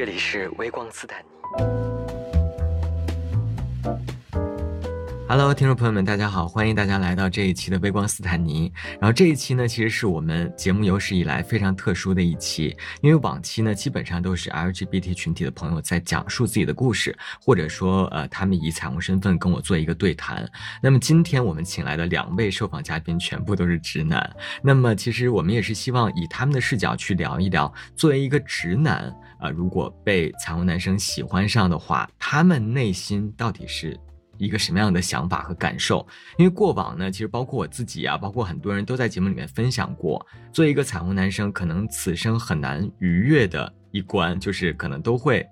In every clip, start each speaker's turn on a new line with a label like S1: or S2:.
S1: 这里是微光斯坦尼。Hello，听众朋友们，大家好，欢迎大家来到这一期的微光斯坦尼。然后这一期呢，其实是我们节目有史以来非常特殊的一期，因为往期呢基本上都是 LGBT 群体的朋友在讲述自己的故事，或者说呃他们以彩虹身份跟我做一个对谈。那么今天我们请来的两位受访嘉宾全部都是直男，那么其实我们也是希望以他们的视角去聊一聊，作为一个直男啊，如果被彩虹男生喜欢上的话，他们内心到底是。一个什么样的想法和感受？因为过往呢，其实包括我自己啊，包括很多人都在节目里面分享过，作为一个彩虹男生，可能此生很难逾越的一关，就是可能都会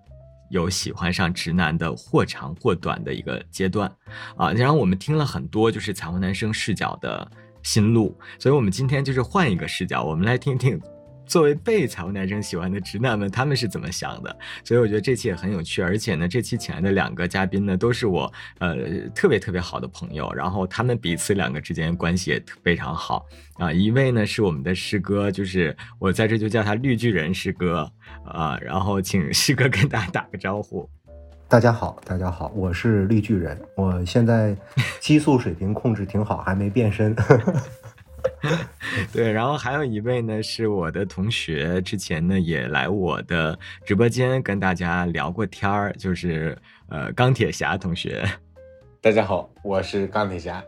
S1: 有喜欢上直男的或长或短的一个阶段啊。然后我们听了很多就是彩虹男生视角的心路，所以我们今天就是换一个视角，我们来听听。作为被彩虹男生喜欢的直男们，他们是怎么想的？所以我觉得这期也很有趣，而且呢，这期请来的两个嘉宾呢，都是我呃特别特别好的朋友，然后他们彼此两个之间关系也非常好啊。一位呢是我们的师哥，就是我在这就叫他绿巨人师哥啊。然后请师哥跟大家打个招呼。
S2: 大家好，大家好，我是绿巨人，我现在激素水平控制挺好，还没变身。
S1: 对，然后还有一位呢，是我的同学，之前呢也来我的直播间跟大家聊过天儿，就是呃钢铁侠同学。
S3: 大家好，我是钢铁侠，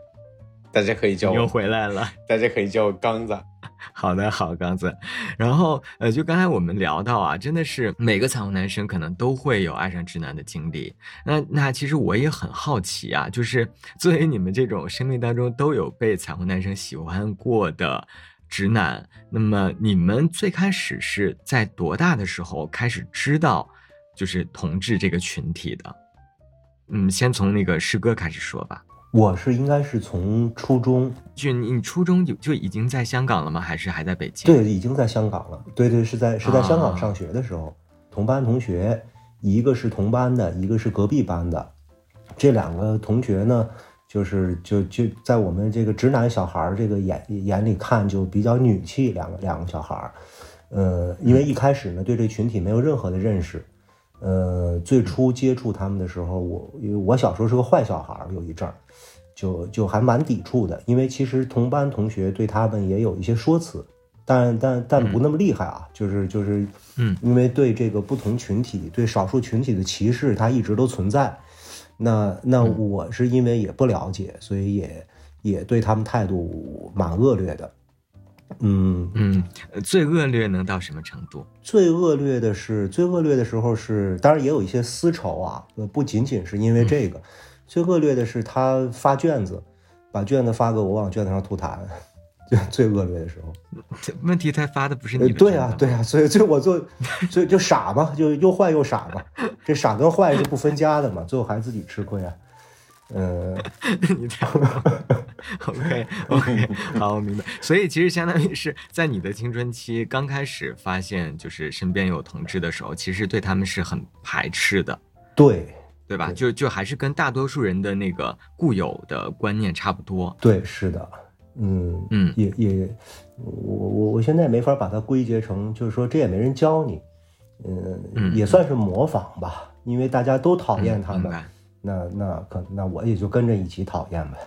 S3: 大家可以叫我
S1: 又回来了，
S3: 大家可以叫我刚子。
S1: 好的，好刚子。然后，呃，就刚才我们聊到啊，真的是每个彩虹男生可能都会有爱上直男的经历。那那其实我也很好奇啊，就是作为你们这种生命当中都有被彩虹男生喜欢过的直男，那么你们最开始是在多大的时候开始知道就是同志这个群体的？嗯，先从那个师哥开始说吧。
S2: 我是应该是从初中，
S1: 就你初中就就已经在香港了吗？还是还在北京？
S2: 对，已经在香港了。对对，是在是在香港上学的时候，同班同学，一个是同班的，一个是隔壁班的。这两个同学呢，就是就就在我们这个直男小孩这个眼眼里看，就比较女气。两个两个小孩儿，呃，因为一开始呢，对这群体没有任何的认识。呃，最初接触他们的时候，我因为我小时候是个坏小孩儿，有一阵儿，就就还蛮抵触的。因为其实同班同学对他们也有一些说辞，但但但不那么厉害啊。就是就是，
S1: 嗯，
S2: 因为对这个不同群体、对少数群体的歧视，它一直都存在。那那我是因为也不了解，所以也也对他们态度蛮恶劣的。嗯
S1: 嗯，最恶劣能到什么程度？
S2: 最恶劣的是，最恶劣的时候是，当然也有一些私仇啊，呃，不仅仅是因为这个，最恶劣的是他发卷子，把卷子发给我，往卷子上吐痰，最最恶劣的时候。
S1: 问题他发的不是你？
S2: 对啊，对啊，所以最后我做，所以就傻嘛，就又坏又傻嘛，这傻跟坏是不分家的嘛，最后还自己吃亏啊。呃，
S1: 你这样，OK OK，好，我明白。所以其实相当于是在你的青春期刚开始发现就是身边有同志的时候，其实对他们是很排斥的，
S2: 对
S1: 对吧？就就还是跟大多数人的那个固有的观念差不多。
S2: 对，是的，嗯嗯，也也，我我我现在没法把它归结成，就是说这也没人教你，嗯，也算是模仿吧，因为大家都讨厌他们。那那可那我也就跟着一起讨厌呗。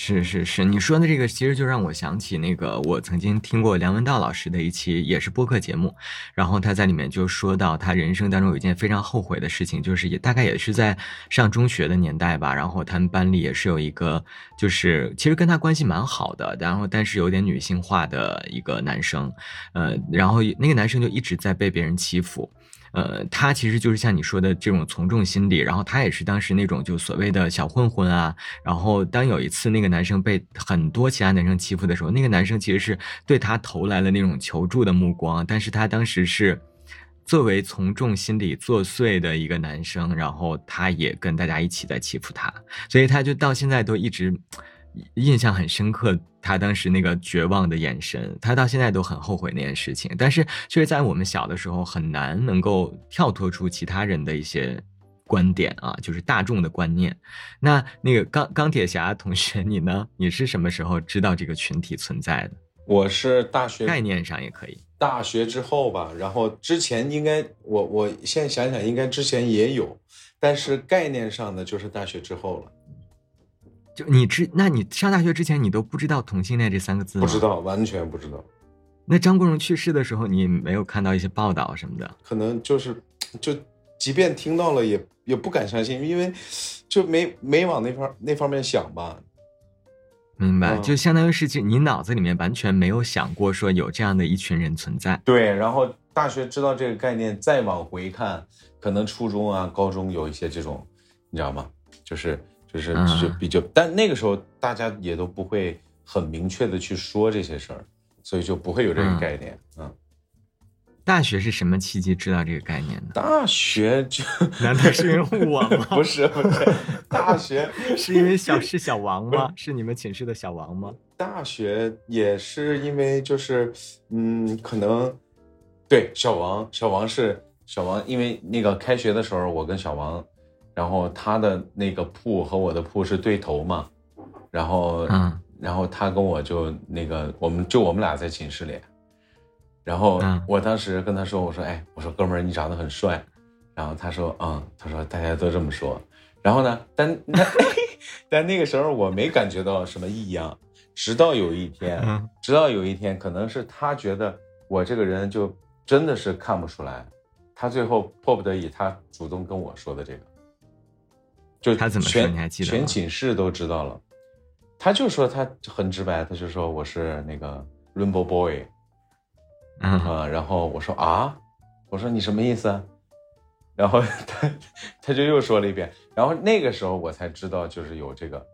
S1: 是是是，你说的这个其实就让我想起那个我曾经听过梁文道老师的一期也是播客节目，然后他在里面就说到他人生当中有一件非常后悔的事情，就是也大概也是在上中学的年代吧，然后他们班里也是有一个就是其实跟他关系蛮好的，然后但是有点女性化的一个男生，呃，然后那个男生就一直在被别人欺负。呃，他其实就是像你说的这种从众心理，然后他也是当时那种就所谓的小混混啊。然后当有一次那个男生被很多其他男生欺负的时候，那个男生其实是对他投来了那种求助的目光。但是他当时是作为从众心理作祟的一个男生，然后他也跟大家一起在欺负他，所以他就到现在都一直。印象很深刻，他当时那个绝望的眼神，他到现在都很后悔那件事情。但是，却在我们小的时候很难能够跳脱出其他人的一些观点啊，就是大众的观念。那那个钢钢铁侠同学，你呢？你是什么时候知道这个群体存在的？
S3: 我是大学
S1: 概念上也可以。
S3: 大学之后吧，然后之前应该我我现在想想，应该之前也有，但是概念上的就是大学之后了。
S1: 就你之，那你上大学之前，你都不知道同性恋这三个字吗？
S3: 不知道，完全不知道。
S1: 那张国荣去世的时候，你没有看到一些报道什么的？
S3: 可能就是，就即便听到了，也也不敢相信，因为就没没往那方那方面想吧。
S1: 明白，就相当于是，就你脑子里面完全没有想过说有这样的一群人存在。
S3: 对，然后大学知道这个概念，再往回看，可能初中啊、高中有一些这种，你知道吗？就是就是就比较，但那个时候大家也都不会很明确的去说这些事儿，所以就不会有这个概念。嗯。
S1: 大学是什么契机知道这个概念的？
S3: 大学就
S1: 难道是因为我吗？
S3: 不是不是，大学
S1: 是因为小是小王吗？是你们寝室的小王吗？
S3: 大学也是因为就是嗯，可能对小王，小王是小王，因为那个开学的时候，我跟小王，然后他的那个铺和我的铺是对头嘛，然后嗯，然后他跟我就那个，我们就我们俩在寝室里。然后我当时跟他说：“我说，哎，我说哥们儿，你长得很帅。”然后他说：“嗯，他说大家都这么说。”然后呢，但那 但那个时候我没感觉到什么异样，直到有一天，直到有一天，可能是他觉得我这个人就真的是看不出来，他最后迫不得已，他主动跟我说的这个，就
S1: 他怎么说？你还记得？
S3: 全寝室都知道了，他就说他很直白，他就说我是那个 Rainbow Boy。啊，然后我说啊，我说你什么意思？然后 他他就又说了一遍，然后那个时候我才知道就是有这个，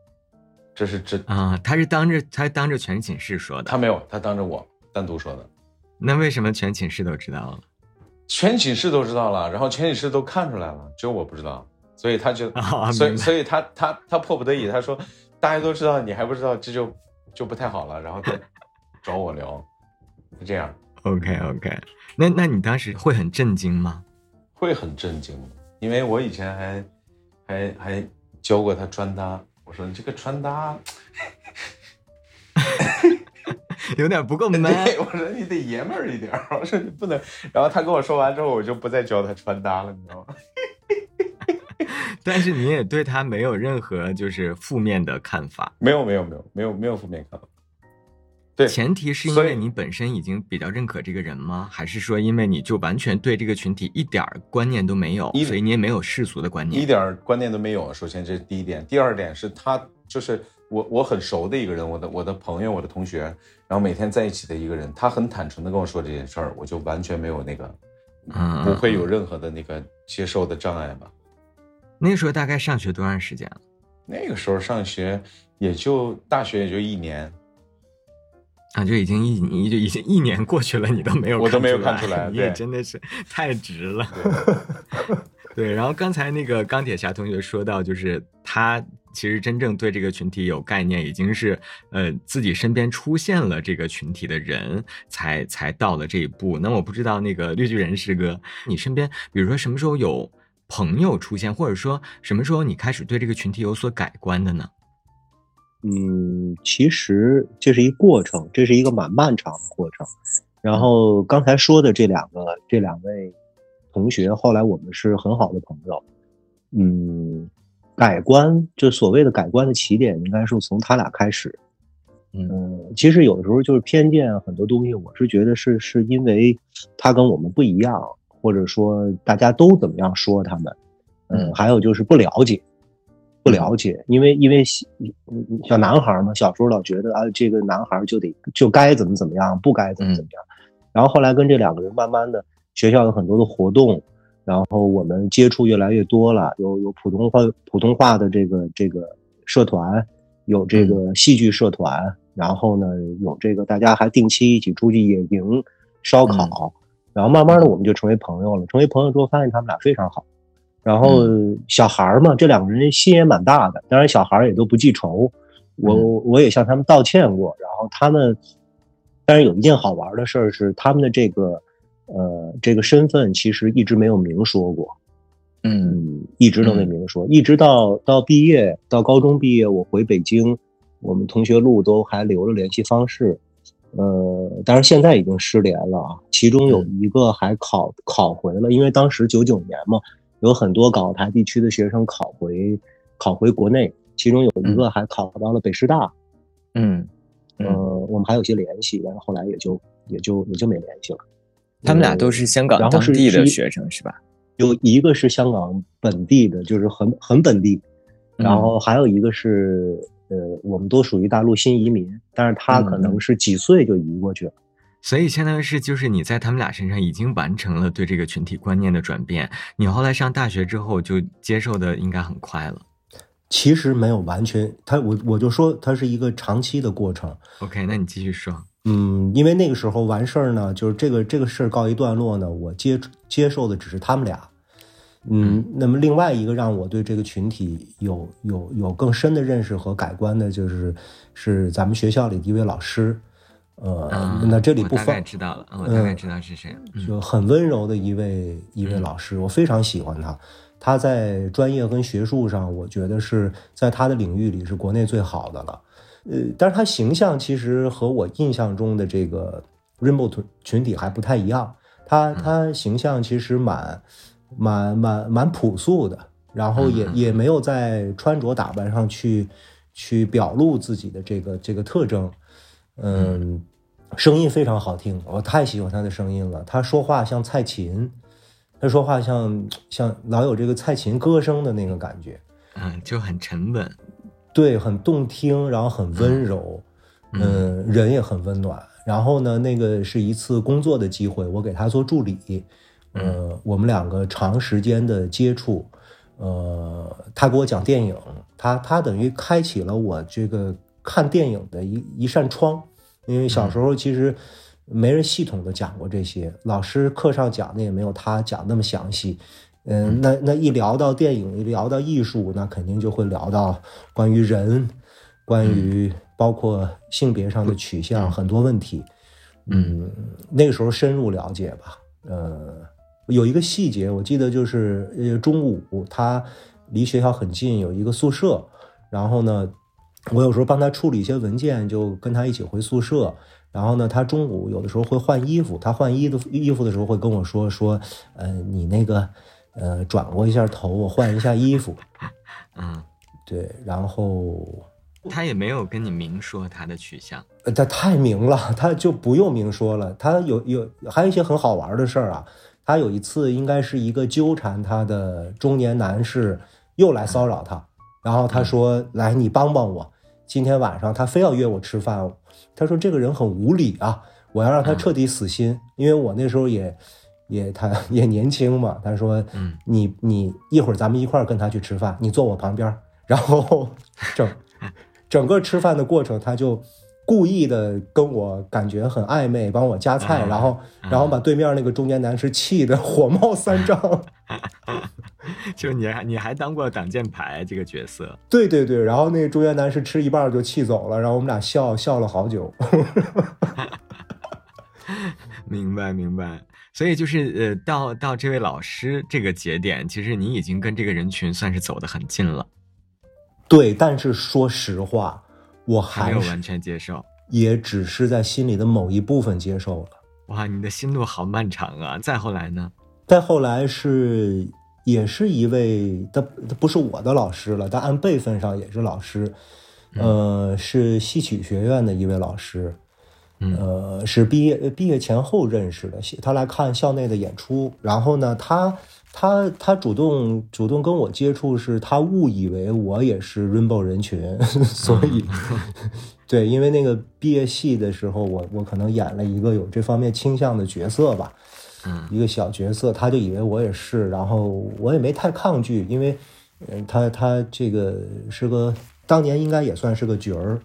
S3: 这是真
S1: 啊，他是当着他当着全寝室说的，
S3: 他没有，他当着我单独说的。
S1: 那为什么全寝室都知道了？
S3: 全寝室都知道了，然后全寝室都看出来了，只有我不知道，所以他就，所以所以他他他迫不得已，他说大家都知道，你还不知道，这就就不太好了，然后再找我聊，是这样。
S1: OK OK，那那你当时会很震惊吗？
S3: 会很震惊，因为我以前还还还教过他穿搭。我说你这个穿搭
S1: 有点不够 man。
S3: 我说你得爷们儿一点。我说你不能。然后他跟我说完之后，我就不再教他穿搭了，你知道吗？
S1: 但是你也对他没有任何就是负面的看法。
S3: 没有没有没有没有没有负面看法。
S1: 对，前提是因为你本身已经比较认可这个人吗？还是说因为你就完全对这个群体一点观念都没有，所以你也没有世俗的观念，
S3: 一点观念都没有。首先这是第一点，第二点是他就是我我很熟的一个人，我的我的朋友，我的同学，然后每天在一起的一个人，他很坦诚的跟我说这件事儿，我就完全没有那个，
S1: 嗯，
S3: 不会有任何的那个接受的障碍吧。
S1: 那时候大概上学多长时间了？
S3: 那个时候上学也就大学也就一年。
S1: 啊，就已经一你就已经一年过去了，你都没有，
S3: 我都没有看出来，
S1: 你也真的是 太直了。对，然后刚才那个钢铁侠同学说到，就是他其实真正对这个群体有概念，已经是呃自己身边出现了这个群体的人才才到了这一步。那我不知道那个绿巨人师哥，你身边比如说什么时候有朋友出现，或者说什么时候你开始对这个群体有所改观的呢？
S2: 嗯，其实这是一过程，这是一个蛮漫长的过程。然后刚才说的这两个这两位同学，后来我们是很好的朋友。嗯，改观就所谓的改观的起点，应该是从他俩开始。嗯，其实有的时候就是偏见很多东西，我是觉得是是因为他跟我们不一样，或者说大家都怎么样说他们。嗯，还有就是不了解。不了解，因为因为小小男孩嘛，小时候老觉得啊，这个男孩就得就该怎么怎么样，不该怎么怎么样。然后后来跟这两个人慢慢的，学校有很多的活动，然后我们接触越来越多了，有有普通话普通话的这个这个社团，有这个戏剧社团，然后呢有这个大家还定期一起出去野营、烧烤，然后慢慢的我们就成为朋友了。成为朋友之后，发现他们俩非常好。然后小孩儿嘛，这两个人心也蛮大的。当然，小孩儿也都不记仇。我我也向他们道歉过。然后他们，但是有一件好玩的事儿是，他们的这个呃这个身份其实一直没有明说过。
S1: 嗯，
S2: 一直都没明说，一直到到毕业，到高中毕业，我回北京，我们同学录都还留了联系方式。呃，但是现在已经失联了啊。其中有一个还考考回了，因为当时九九年嘛，有很多港澳台地区的学生考回考回国内，其中有一个还考到了北师大。
S1: 嗯，
S2: 呃，我们还有些联系，但是后来也就也就也就没联系了。
S1: 他们俩都是香港当地的学生是吧？
S2: 有一个是香港本地的，就是很很本地，然后还有一个是。呃，我们都属于大陆新移民，但是他可能是几岁就移过去了，
S1: 所以相当于是就是你在他们俩身上已经完成了对这个群体观念的转变。你后来上大学之后就接受的应该很快了。
S2: 其实没有完全，他我我就说它是一个长期的过程。
S1: OK，那你继续说。
S2: 嗯，因为那个时候完事儿呢，就是这个这个事儿告一段落呢，我接接受的只是他们俩。嗯，那么另外一个让我对这个群体有有有更深的认识和改观的，就是是咱们学校里的一位老师，呃，那这里不方
S1: 知道了，我大概知道是谁，
S2: 就很温柔的一位一位老师，我非常喜欢他，他在专业跟学术上，我觉得是在他的领域里是国内最好的了，呃，但是他形象其实和我印象中的这个 Rainbow 群群体还不太一样，他他形象其实蛮。蛮蛮蛮朴素的，然后也也没有在穿着打扮上去去表露自己的这个这个特征，嗯，声音非常好听，我太喜欢他的声音了。他说话像蔡琴，他说话像像老有这个蔡琴歌声的那个感觉，
S1: 嗯，就很沉稳，
S2: 对，很动听，然后很温柔，嗯，人也很温暖。然后呢，那个是一次工作的机会，我给他做助理。呃，我们两个长时间的接触，呃，他给我讲电影，他他等于开启了我这个看电影的一一扇窗，因为小时候其实没人系统的讲过这些，老师课上讲的也没有他讲那么详细，嗯，那那一聊到电影，一聊到艺术，那肯定就会聊到关于人，关于包括性别上的取向很多问题，嗯，那个时候深入了解吧，呃。有一个细节，我记得就是呃中午他离学校很近，有一个宿舍。然后呢，我有时候帮他处理一些文件，就跟他一起回宿舍。然后呢，他中午有的时候会换衣服，他换衣的衣服的时候会跟我说说，呃，你那个呃转过一下头，我换一下衣服。
S1: 嗯，
S2: 对。然后
S1: 他也没有跟你明说他的取向。
S2: 呃，他太明了，他就不用明说了。他有有还有一些很好玩的事儿啊。他有一次应该是一个纠缠他的中年男士又来骚扰他，然后他说：“来，你帮帮我，今天晚上他非要约我吃饭。”他说：“这个人很无理啊，我要让他彻底死心。”因为我那时候也也他 也年轻嘛，他说：“嗯，你你一会儿咱们一块儿跟他去吃饭，你坐我旁边。”然后整整个吃饭的过程他就。故意的跟我感觉很暧昧，帮我夹菜，然后然后把对面那个中年男士气得火冒三丈。
S1: 就你还你还当过挡箭牌这个角色？
S2: 对对对，然后那个中年男士吃一半就气走了，然后我们俩笑笑了好久。
S1: 明白明白，所以就是呃，到到这位老师这个节点，其实你已经跟这个人群算是走得很近了。
S2: 对，但是说实话。我还
S1: 没有完全接受，
S2: 也只是在心里的某一部分接受了。
S1: 哇，你的心路好漫长啊！再后来呢？
S2: 再后来是也是一位，他他不是我的老师了，但按辈分上也是老师。呃，是戏曲学院的一位老师，呃，是毕业毕业前后认识的。他来看校内的演出，然后呢，他。他他主动主动跟我接触，是他误以为我也是 Rainbow 人群，所以 对，因为那个毕业戏的时候，我我可能演了一个有这方面倾向的角色吧，
S1: 嗯，
S2: 一个小角色，他就以为我也是，然后我也没太抗拒，因为嗯，他他这个是个当年应该也算是个角儿，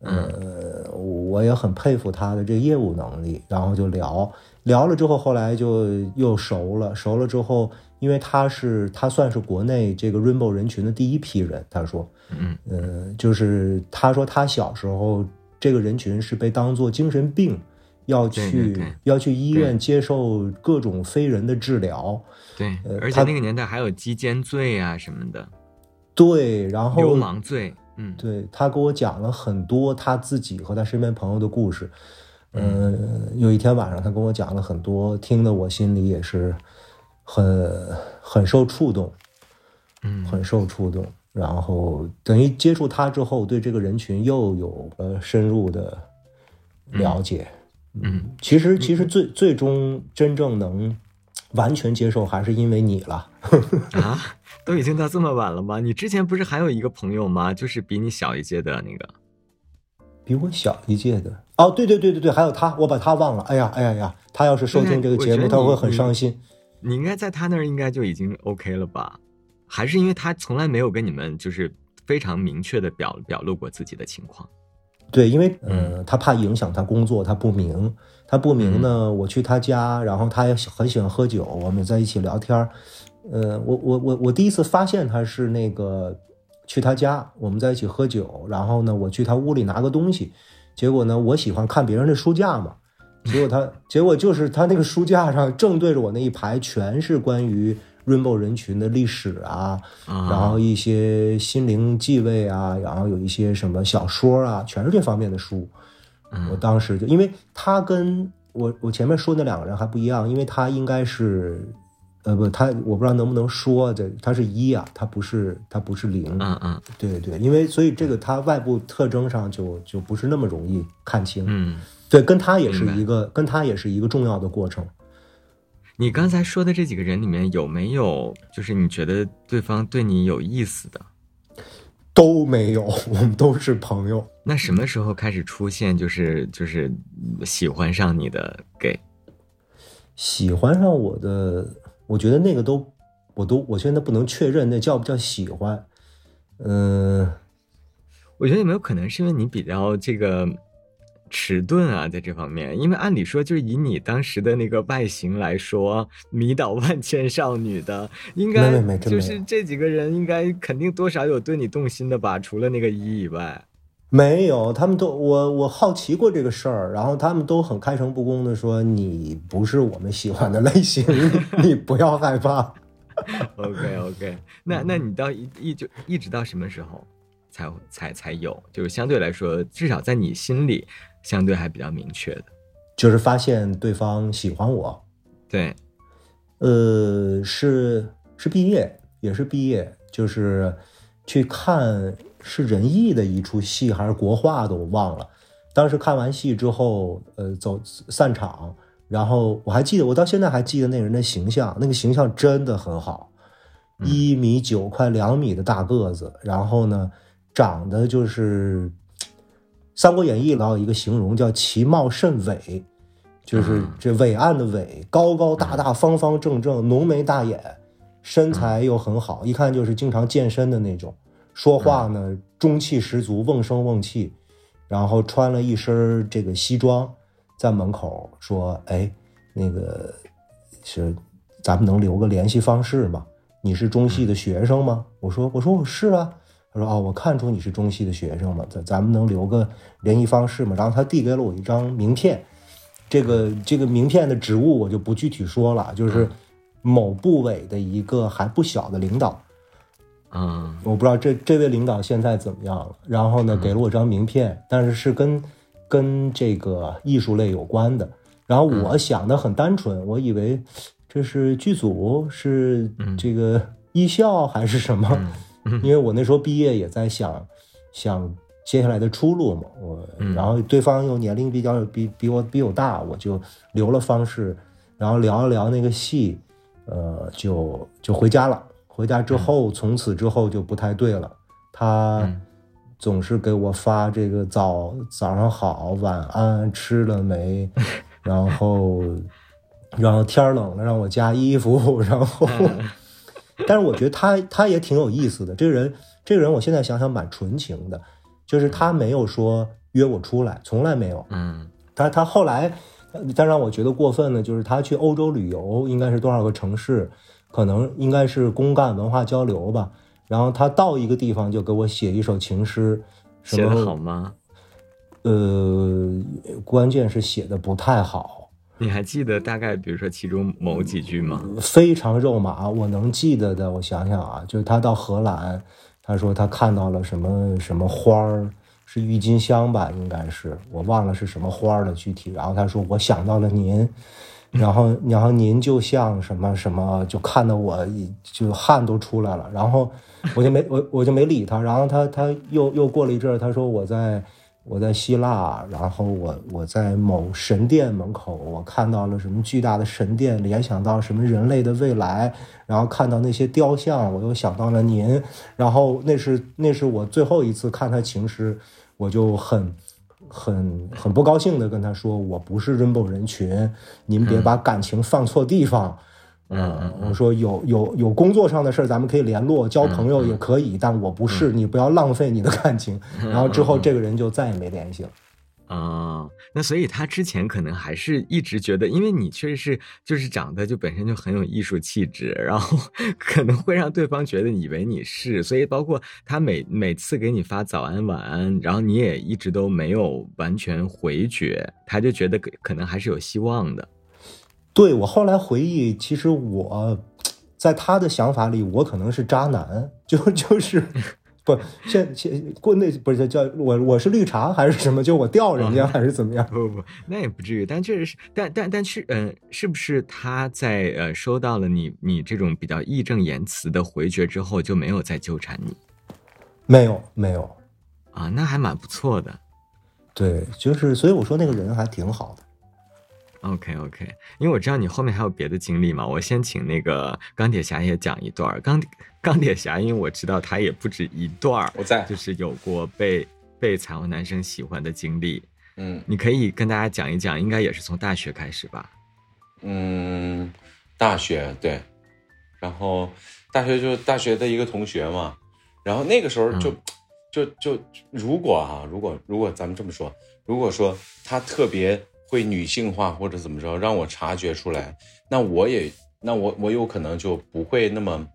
S2: 呃，我也很佩服他的这业务能力，然后就聊。聊了之后，后来就又熟了。熟了之后，因为他是他算是国内这个 Rainbow 人群的第一批人。他说，
S1: 嗯
S2: 呃，就是他说他小时候这个人群是被当做精神病，要去要去医院接受各种非人的治疗。
S1: 对，而且那个年代还有鸡奸罪啊什么的。
S2: 对，然后
S1: 流氓罪。嗯，
S2: 对他给我讲了很多他自己和他身边朋友的故事。嗯，有一天晚上他跟我讲了很多，听得我心里也是很很受触动，
S1: 嗯，
S2: 很受触动。然后等于接触他之后，对这个人群又有了深入的了解。
S1: 嗯，
S2: 其实其实最最终真正能完全接受，还是因为你了。
S1: 啊，都已经到这么晚了吗？你之前不是还有一个朋友吗？就是比你小一届的那个，
S2: 比我小一届的。哦，对对对对对，还有他，我把他忘了。哎呀哎呀呀，他要是收听这个节目，他会很伤心。
S1: 你应该在他那儿应该就已经 OK 了吧？还是因为他从来没有跟你们就是非常明确的表表露过自己的情况？
S2: 对，因为嗯，他怕影响他工作，他不明，他不明呢。我去他家，然后他也很喜欢喝酒，我们在一起聊天。呃，我我我我第一次发现他是那个去他家，我们在一起喝酒，然后呢，我去他屋里拿个东西，结果呢，我喜欢看别人的书架嘛，结果他 结果就是他那个书架上正对着我那一排全是关于。Rainbow 人群的历史啊，然后一些心灵继位啊，然后有一些什么小说啊，全是这方面的书。我当时就因为他跟我我前面说那两个人还不一样，因为他应该是呃不他我不知道能不能说这他是一啊，他不是他不是零。
S1: 嗯嗯，
S2: 对对，因为所以这个他外部特征上就就不是那么容易看清。
S1: 嗯，
S2: 对，跟他也是一个跟他也是一个重要的过程。
S1: 你刚才说的这几个人里面有没有，就是你觉得对方对你有意思的？
S2: 都没有，我们都是朋友。
S1: 那什么时候开始出现，就是就是喜欢上你的 gay？
S2: 喜欢上我的，我觉得那个都，我都，我现在不能确认那叫不叫喜欢。嗯，
S1: 我觉得有没有可能是因为你比较这个。迟钝啊，在这方面，因为按理说，就是以你当时的那个外形来说，迷倒万千少女的，应该就是这几个人，应该肯定多少有对你动心的吧？除了那个一以外，
S2: 没有，他们都我我好奇过这个事儿，然后他们都很开诚布公的说，你不是我们喜欢的类型，你不要害怕。
S1: OK OK，那 那你到一一就一直到什么时候才才才有？就是相对来说，至少在你心里。相对还比较明确的，
S2: 就是发现对方喜欢我，
S1: 对，
S2: 呃，是是毕业，也是毕业，就是去看是仁义的一出戏还是国画的，我忘了。当时看完戏之后，呃，走散场，然后我还记得，我到现在还记得那人的形象，那个形象真的很好，一米九快两米的大个子，然后呢，长得就是。《三国演义》老有一个形容叫其貌甚伟，就是这伟岸的伟，高高大大、方方正正、浓眉大眼，身材又很好，一看就是经常健身的那种。说话呢，中气十足，瓮声瓮气，然后穿了一身这个西装，在门口说：“哎，那个是咱们能留个联系方式吗？你是中戏的学生吗？”我说：“我说我是啊。”他说：“哦，我看出你是中戏的学生嘛，咱咱们能留个联系方式吗？”然后他递给了我一张名片，这个这个名片的职务我就不具体说了，就是某部委的一个还不小的领导。
S1: 嗯，
S2: 我不知道这这位领导现在怎么样了。然后呢，给了我张名片，但是是跟跟这个艺术类有关的。然后我想的很单纯，我以为这是剧组，是这个艺校还是什么？因为我那时候毕业也在想，想接下来的出路嘛。我然后对方又年龄比较比比我比我大，我就留了方式，然后聊一聊那个戏，呃，就就回家了。回家之后，从此之后就不太对了。他总是给我发这个早早上好，晚安，吃了没？然后然后天冷了让我加衣服，然后。但是我觉得他他也挺有意思的，这个人这个人我现在想想蛮纯情的，就是他没有说约我出来，从来没有。
S1: 嗯，
S2: 他他后来，但让我觉得过分的，就是他去欧洲旅游，应该是多少个城市，可能应该是公干文化交流吧。然后他到一个地方就给我写一首情诗，
S1: 写的好吗？
S2: 呃，关键是写的不太好。
S1: 你还记得大概，比如说其中某几句吗？
S2: 非常肉麻，我能记得的，我想想啊，就是他到荷兰，他说他看到了什么什么花儿，是郁金香吧，应该是我忘了是什么花了具体。然后他说我想到了您，然后然后您就像什么什么，就看得我就汗都出来了。然后我就没我我就没理他。然后他他又又过了一阵儿，他说我在。我在希腊，然后我我在某神殿门口，我看到了什么巨大的神殿，联想到什么人类的未来，然后看到那些雕像，我又想到了您，然后那是那是我最后一次看他情诗，我就很很很不高兴的跟他说，我不是 Rainbow 人群，您别把感情放错地方。
S1: 嗯，
S2: 我说有有有工作上的事儿，咱们可以联络，交朋友也可以，但我不是，你不要浪费你的感情。然后之后这个人就再也没联系了。
S1: 啊，那所以他之前可能还是一直觉得，因为你确实是就是长得就本身就很有艺术气质，然后 可能会让对方觉得以为你是，所以包括他每每次给你发早安晚安，然后你也一直都没有完全回绝，他就觉得可能还是有希望的。
S2: 对我后来回忆，其实我 在他的想法里，我可能是渣男，就就是不现现过那不是叫我我是绿茶还是什么？就我钓人家还是怎么样？
S1: 不不不，那也不至于。但确实是，但但但是，嗯，是不是他在呃收到了你你这种比较义正言辞的回绝之后，就没有再纠缠你？
S2: 没有没有
S1: 啊，那还蛮不错的。
S2: 对，就是所以我说那个人还挺好的。
S1: OK OK，因为我知道你后面还有别的经历嘛，我先请那个钢铁侠也讲一段。钢 钢铁侠，因为我知道他也不止一段，
S3: 我在
S1: 就是有过被被彩虹男生喜欢的经历。
S3: 嗯，
S1: 你可以跟大家讲一讲，应该也是从大学开始吧？
S3: 嗯，大学对，然后大学就大学的一个同学嘛，然后那个时候就就就如果啊，如果如果咱们这么说，如果说他特别。会女性化或者怎么着，让我察觉出来，那我也，那我我有可能就不会那么，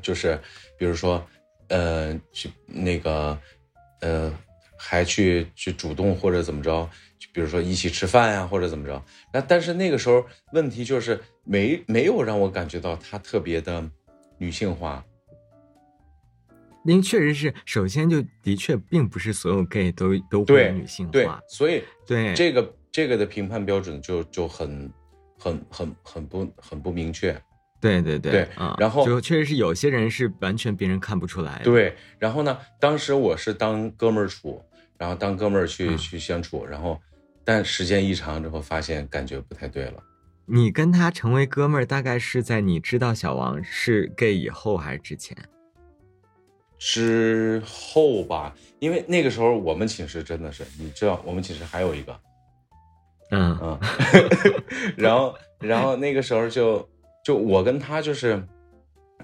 S3: 就是，比如说，呃，去那个，呃，还去去主动或者怎么着，就比如说一起吃饭呀或者怎么着。那但是那个时候问题就是没没有让我感觉到他特别的女性化。
S1: 您确实是，首先就的确并不是所有 gay 都都会女性化，
S3: 对，所以
S1: 对
S3: 这个。这个的评判标准就就很很很很不很不明确，
S1: 对对
S3: 对，
S1: 啊，
S3: 然后
S1: 就确实是有些人是完全别人看不出来，
S3: 对，然后呢，当时我是当哥们儿处，然后当哥们儿去去相处，然后但时间一长之后发现感觉不太对了。
S1: 你跟他成为哥们儿，大概是在你知道小王是 gay 以后还是之前？
S3: 之后吧，因为那个时候我们寝室真的是，你知道，我们寝室还有一个。
S1: 嗯。
S3: 嗯，然后然后那个时候就就我跟他就是，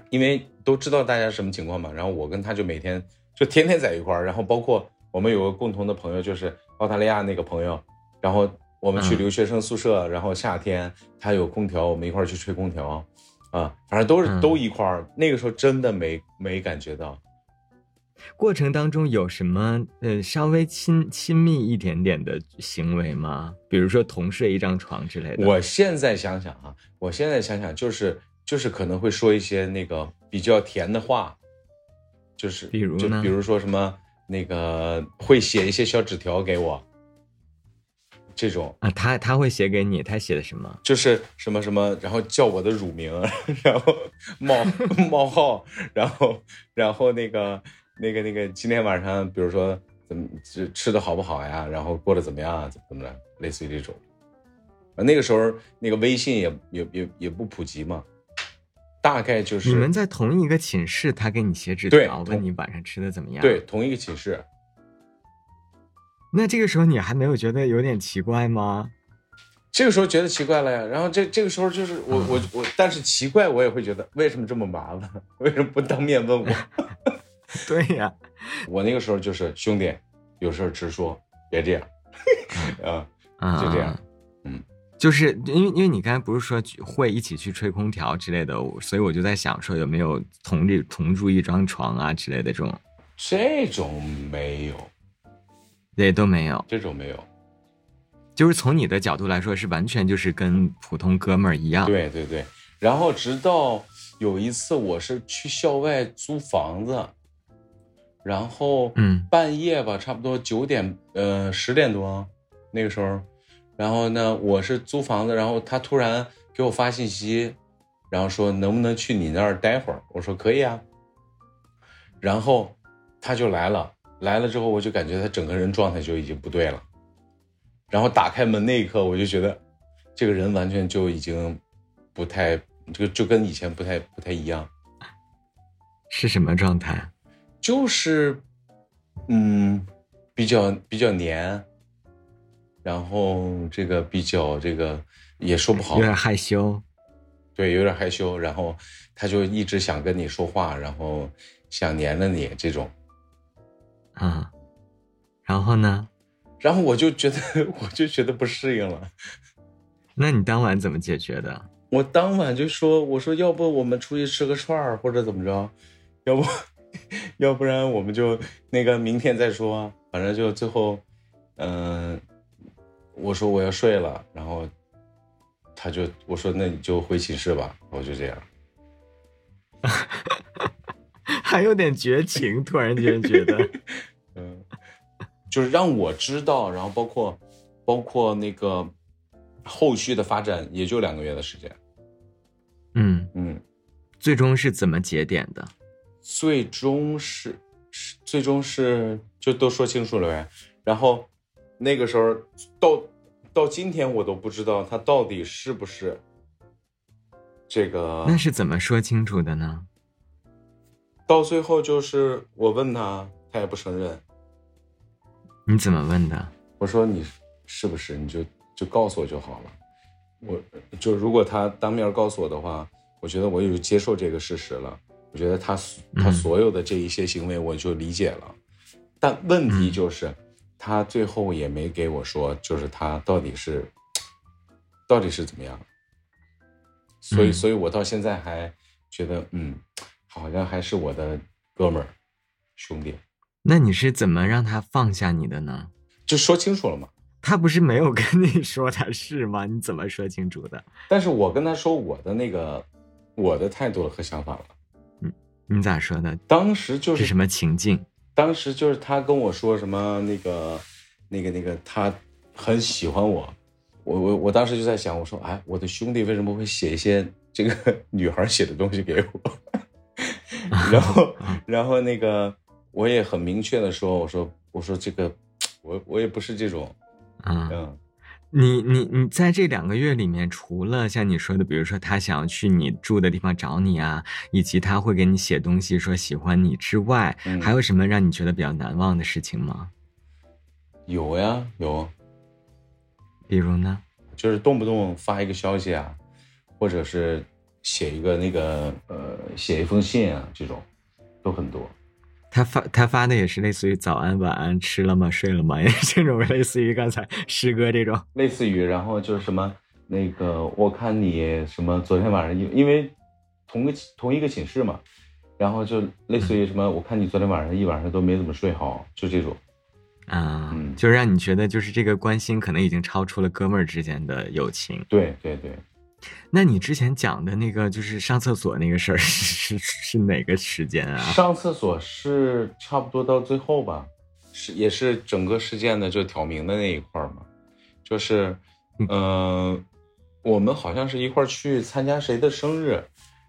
S3: 因为都知道大家什么情况嘛，然后我跟他就每天就天天在一块儿，然后包括我们有个共同的朋友就是澳大利亚那个朋友，然后我们去留学生宿舍，然后夏天他有空调，我们一块儿去吹空调，啊，反正都是都一块儿，那个时候真的没没感觉到。
S1: 过程当中有什么呃稍微亲亲密一点点的行为吗？比如说同睡一张床之类的。
S3: 我现在想想啊，我现在想想就是就是可能会说一些那个比较甜的话，就是
S1: 比如
S3: 就比如说什么那个会写一些小纸条给我，这种
S1: 啊，他他会写给你，他写的什么？
S3: 就是什么什么，然后叫我的乳名，然后冒冒号，然后然后那个。那个那个，今天晚上，比如说怎么吃吃的好不好呀？然后过得怎么样啊？怎么怎么着，类似于这种。啊，那个时候那个微信也也也也不普及嘛，大概就是
S1: 你们在同一个寝室，他给你写纸条，问你晚上吃的怎么样？
S3: 对，同一个寝室。
S1: 那这个时候你还没有觉得有点奇怪吗？
S3: 这个时候觉得奇怪了呀。然后这这个时候就是我我我，但是奇怪我也会觉得为什么这么麻烦？为什么不当面问我？
S1: 对呀，
S3: 我那个时候就是兄弟，有事直说，别这样，啊，就这样，嗯，
S1: 就是因为因为你刚才不是说会一起去吹空调之类的，所以我就在想说有没有同这同住一张床啊之类的这种，
S3: 这种没有，
S1: 对，都没有，
S3: 这种没有，
S1: 就是从你的角度来说是完全就是跟普通哥们儿一样，
S3: 对对对，然后直到有一次我是去校外租房子。然后
S1: 嗯
S3: 半夜吧，差不多九点呃十点多那个时候，然后呢我是租房子，然后他突然给我发信息，然后说能不能去你那儿待会儿？我说可以啊。然后他就来了，来了之后我就感觉他整个人状态就已经不对了。然后打开门那一刻，我就觉得这个人完全就已经不太，就就跟以前不太不太一样。
S1: 是什么状态？
S3: 就是，嗯，比较比较黏，然后这个比较这个也说不好
S1: 有，点害羞。
S3: 对，有点害羞，然后他就一直想跟你说话，然后想黏着你这种，
S1: 嗯，然后呢？
S3: 然后我就觉得 我就觉得不适应了，
S1: 那你当晚怎么解决的？
S3: 我当晚就说，我说要不我们出去吃个串儿或者怎么着，要不 要不然我们就那个明天再说，反正就最后，嗯、我说我要睡了，然后他就我说那你就回寝室吧，我就这样。
S1: 还有点绝情，突然间觉得，
S3: 嗯，就是让我知道，然后包括包括那个后续的发展，也就两个月的时间。
S1: 嗯，
S3: 嗯，
S1: 最终是怎么节点的？
S3: 最终是是最终是就都说清楚了呗。然后那个时候到到今天，我都不知道他到底是不是这个。
S1: 那是怎么说清楚的呢？
S3: 到最后就是我问他，他也不承认。
S1: 你怎么问的？
S3: 我说你是不是？你就就告诉我就好了。我就如果他当面告诉我的话，我觉得我也就接受这个事实了。我觉得他他
S1: 嗯
S3: 所有的这一些行为我就理解了，但问题就是、他最后也没给我说，就是他到底是到底是怎么样。所以，
S1: 嗯
S3: 所以我到现在还觉得，嗯，好像还是我的哥们儿兄弟，
S1: 那你是怎么让他放下你的呢？
S3: 就说清楚了嘛。
S1: 他不是没有跟你说他是吗？你怎么说清楚的？
S3: 但是我跟他说我的那个我的态度和想法了。
S1: 你咋说的？
S3: 当时就是
S1: 是什么情境？
S3: 当时就是他跟我说什么那个那个那个他很喜欢我，我我我当时就在想，我说哎，我的兄弟为什么会写一些这个 女孩写的东西给我？然后 然后那个我也很明确的说，我说我说这个我我也不是这种，
S1: 嗯，
S3: 嗯
S1: 你你你在这两个月里面，除了像你说的，比如说他想要去你住的地方找你啊，以及他会给你写东西说喜欢你之外，
S3: 嗯
S1: 还有什么让你觉得比较难忘的事情吗？
S3: 有呀有，
S1: 比如呢？
S3: 就是动不动发一个消息啊，或者是写一个那个呃写一封信啊，这种都很多。
S1: 他发他发的也是类似于早安晚安吃了吗睡了吗，也是这种类似于刚才师哥这种。
S3: 类似于，然后就是什么那个，我看你什么昨天晚上因因为同个同一个寝室嘛，然后就类似于什么，我看你昨天晚上一晚上都没怎么睡好，就这种。
S1: 啊、
S3: 嗯
S1: 就让你觉得就是这个关心可能已经超出了哥们儿之间的友情。
S3: 对对对，
S1: 那你之前讲的那个就是上厕所那个事儿 是是是哪个时间啊？
S3: 上厕所是差不多到最后吧，是也是整个事件的就挑明的那一块儿嘛，就是，嗯、呃，我们好像是一块儿去参加谁的生日，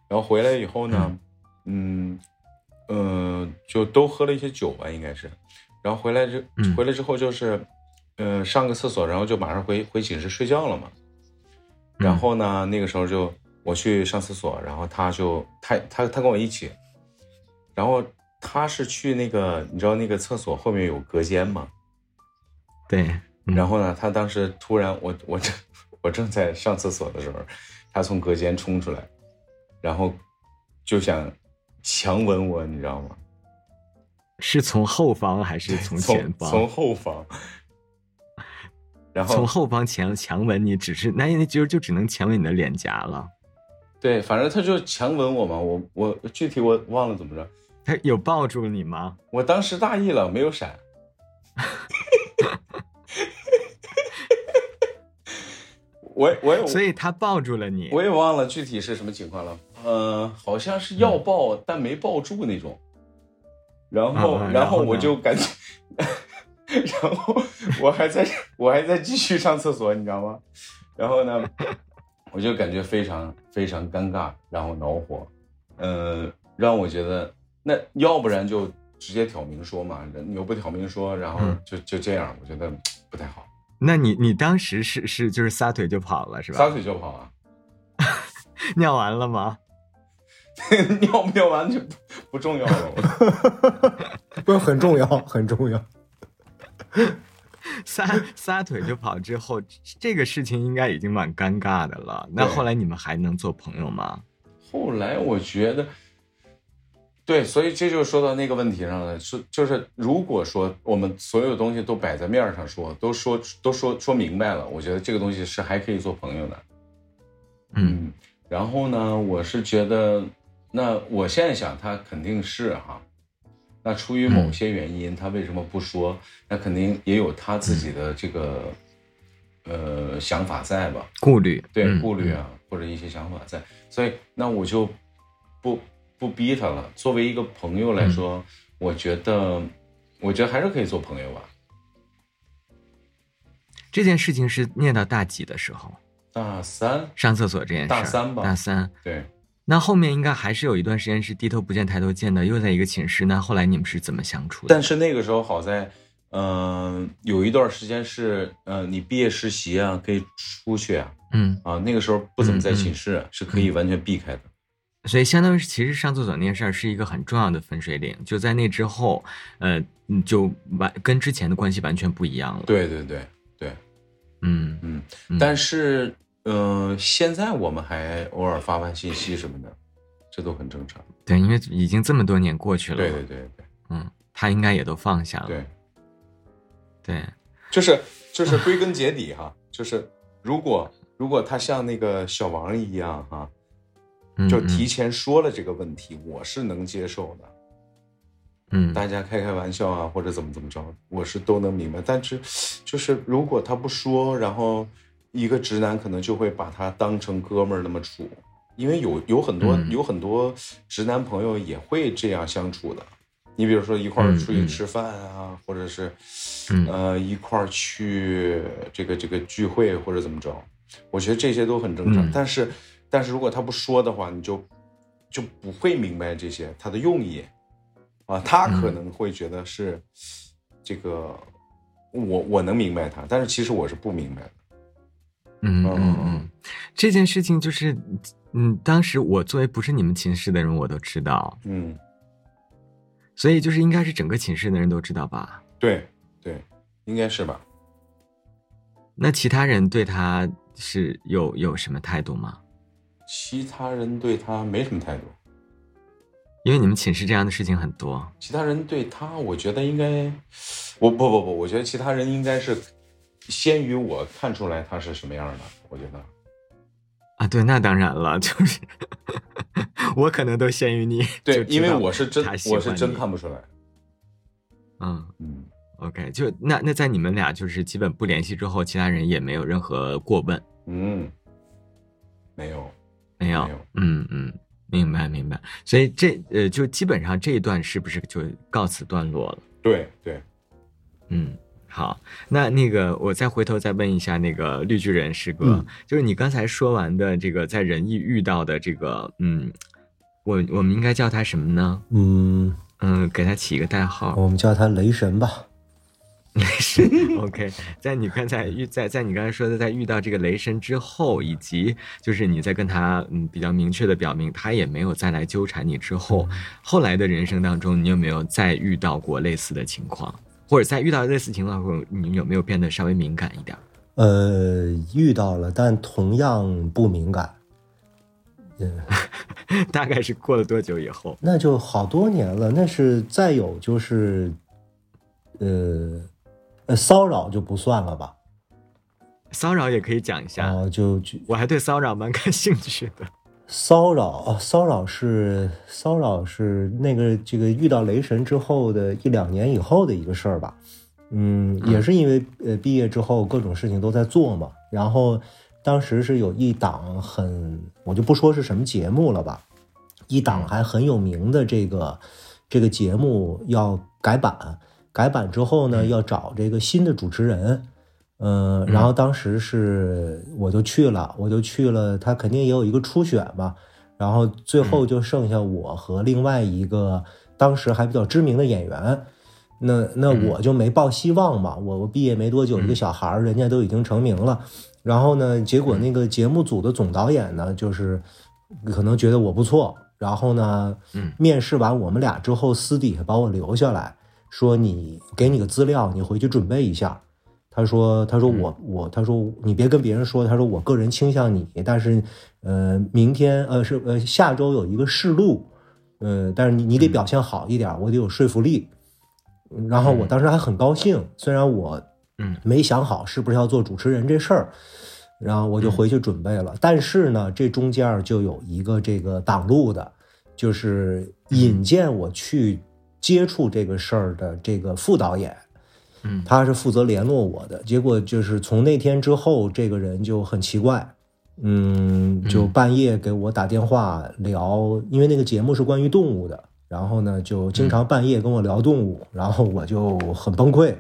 S3: 然后回来以后呢，嗯，嗯、呃，就都喝了一些酒吧，应该是，然后回来之
S1: 嗯
S3: 回来之后就是，呃，上个厕所，然后就马上回回寝室睡觉了嘛。然后呢，那个时候就我去上厕所，然后他就他他他跟我一起，然后他是去那个你知道那个厕所后面有隔间吗？
S1: 对，嗯
S3: 然后呢，他当时突然我我正 我正在上厕所的时候，他从隔间冲出来，然后就想强吻我，你知道吗？
S1: 是从后方还是从前方？
S3: 从后方，然后
S1: 从后方强强吻你，只是那那就就只能强吻你的脸颊了。
S3: 对，反正他就强吻我嘛，我我具体我忘了怎么着，
S1: 他有抱住你吗？
S3: 我当时大意了，没有闪。我也我也
S1: 所以他抱住了你。
S3: 我也忘了具体是什么情况了，呃，好像是要抱、但没抱住那种。然后
S1: 嗯嗯
S3: 然后我就感觉，然后我还在我还在继续上厕所，你知道吗？然后呢，我就感觉非常非常尴尬，然后恼火，呃，让我觉得那要不然就直接挑明说嘛，你又不挑明说，然后
S1: 嗯
S3: 就就这样，我觉得不太好，
S1: 那你你当时是是就是撒腿就跑了是吧？
S3: 撒腿就跑啊，
S1: 尿完了吗？
S3: 尿不尿完就不不重要了。
S2: 不是很重要，很重要。
S1: 撒撒腿就跑之后，这个事情应该已经蛮尴尬的了。那后来你们还能做朋友吗？
S3: 后来我觉得，对，所以这就说到那个问题上了，是就是如果说我们所有东西都摆在面儿上说，都说都说说明白了，我觉得这个东西是还可以做朋友的。
S1: 嗯，
S3: 然后呢，我是觉得，那我现在想，他肯定是哈，那出于某些原因，他为什么不说？那肯定也有他自己的这个、呃想法在吧？
S1: 顾虑，
S3: 对
S1: 嗯
S3: 顾虑，啊，或者一些想法在，所以那我就不不逼他了。作为一个朋友来说，我觉得，我觉得还是可以做朋友吧。
S1: 这件事情是念到大几的时候？
S3: 大三，
S1: 上厕所这件事儿？
S3: 大三吧
S1: 大三。
S3: 对，
S1: 那后面应该还是有一段时间是低头不见抬头见的，又在一个寝室。那后来你们是怎么相处的？
S3: 但是那个时候好在，嗯、有一段时间是，呃，你毕业实习啊，可以出去啊，
S1: 嗯，
S3: 啊，那个时候不怎么在
S1: 嗯嗯
S3: 寝室，是可以完全避开的。
S1: 所以相当于是，其实上厕所那件事儿是一个很重要的分水岭。就在那之后，呃，嗯就完跟之前的关系完全不一样了。，
S3: 对对对对，
S1: 嗯
S3: 嗯，
S1: 嗯
S3: 但是，嗯、现在我们还偶尔发发信息什么的，这都很正常。
S1: 对，因为已经这么多年过去了。
S3: 对对对对
S1: 嗯，他应该也都放下了。
S3: 对，
S1: 对，
S3: 就是就是归根结底哈，就是如果如果他像那个小王一样哈，
S1: 嗯
S3: 就提前说了这个问题，我是能接受的。
S1: 嗯
S3: 大家开开玩笑啊，或者怎么怎么着，我是都能明白。但是，就是如果他不说，然后一个直男可能就会把他当成哥们儿那么处，因为有有很多、
S1: 嗯
S3: 有很多直男朋友也会这样相处的。你比如说一块儿出去吃饭啊，或者是
S1: 嗯
S3: 呃一块儿去这个这个聚会或者怎么着，我觉得这些都很正常。
S1: 嗯
S3: 但是但是如果他不说的话，你就就不会明白这些他的用意。啊，他可能会觉得是这个，我我能明白他，但是其实我是不明白的。
S1: 嗯
S3: 嗯
S1: 嗯嗯，这件事情就是，嗯，当时我作为不是你们寝室的人，我都知道，
S3: 嗯，
S1: 所以就是应该是整个寝室的人都知道吧？
S3: 对对，应该是吧？
S1: 那其他人对他是有有什么态度吗？
S3: 其他人对他没什么态度，
S1: 因为你们寝室这样的事情很多。
S3: 其他人对他，我觉得应该，我不不不，我觉得其他人应该是先于我看出来他是什么样的。我觉得，
S1: 啊，对，那当然了，就是我可能都先于你，
S3: 对因为我是真我是真看不出来。
S1: 嗯。
S3: 嗯
S1: ，，OK，就那那在你们俩就是基本不联系之后，其他人也没有任何过问，
S3: 嗯，没有，
S1: 没有，
S3: 没有。
S1: 嗯嗯，明白明白，所以这呃就基本上这一段是不是就告此段落了？
S3: 对对，
S1: 嗯，好，那那个我再回头再问一下那个绿巨人师哥，
S2: 嗯
S1: 就是你刚才说完的这个在仁义遇到的这个，嗯，我我们应该叫他什么呢？
S2: 嗯，
S1: 嗯，给他起一个代号，
S2: 我们叫他雷神吧。
S1: 雷神。OK，在你刚才遇在在你刚才说的，在遇到这个雷神之后，以及就是你在跟他嗯比较明确的表明他也没有再来纠缠你之后，后来的人生当中，你有没有再遇到过类似的情况？或者在遇到类似情况后，你有没有变得稍微敏感一点？
S2: 呃，遇到了，但同样不敏感。
S1: 大概是过了多久以后？
S2: 那就好多年了。那是再有就是，呃，呃，骚扰就不算了吧？
S1: 骚扰也可以讲一下，
S2: 哦、就就
S1: 我还对骚扰蛮感兴趣的。
S2: 骚扰啊，骚扰是骚扰是那个这个遇到雷神之后的一两年以后的一个事儿吧。嗯，也是因为呃毕业之后各种事情都在做嘛，然后当时是有一档很，我就不说是什么节目了吧，一档还很有名的这个这个节目要改版，改版之后呢，要找这个新的主持人。嗯，然后当时是我就去了，我就去了，他肯定也有一个初选嘛。然后最后就剩下我和另外一个当时还比较知名的演员。那那我就没抱希望嘛，我我毕业没多久，一个小孩儿，人家都已经成名了。然后呢，结果那个节目组的总导演呢，就是可能觉得我不错，然后呢，面试完我们俩之后，私底下把我留下来说，你给你个资料，你回去准备一下。他说，他说我我，他说你别跟别人说，他说我个人倾向你，但是呃，明天呃是呃下周有一个试录，呃，但是你你得表现好一点，我得有说服力。然后我当时还很高兴，虽然我
S1: 嗯。
S2: 没想好是不是要做主持人这事儿，然后我就回去准备了。但是呢，这中间就有一个这个挡路的，就是引荐我去接触这个事儿的这个副导演，
S1: 嗯，
S2: 他是负责联络我的。结果就是从那天之后，这个人就很奇怪，嗯，就半夜给我打电话聊，因为那个节目是关于动物的。然后呢，就经常半夜跟我聊动物，然后我就很崩溃。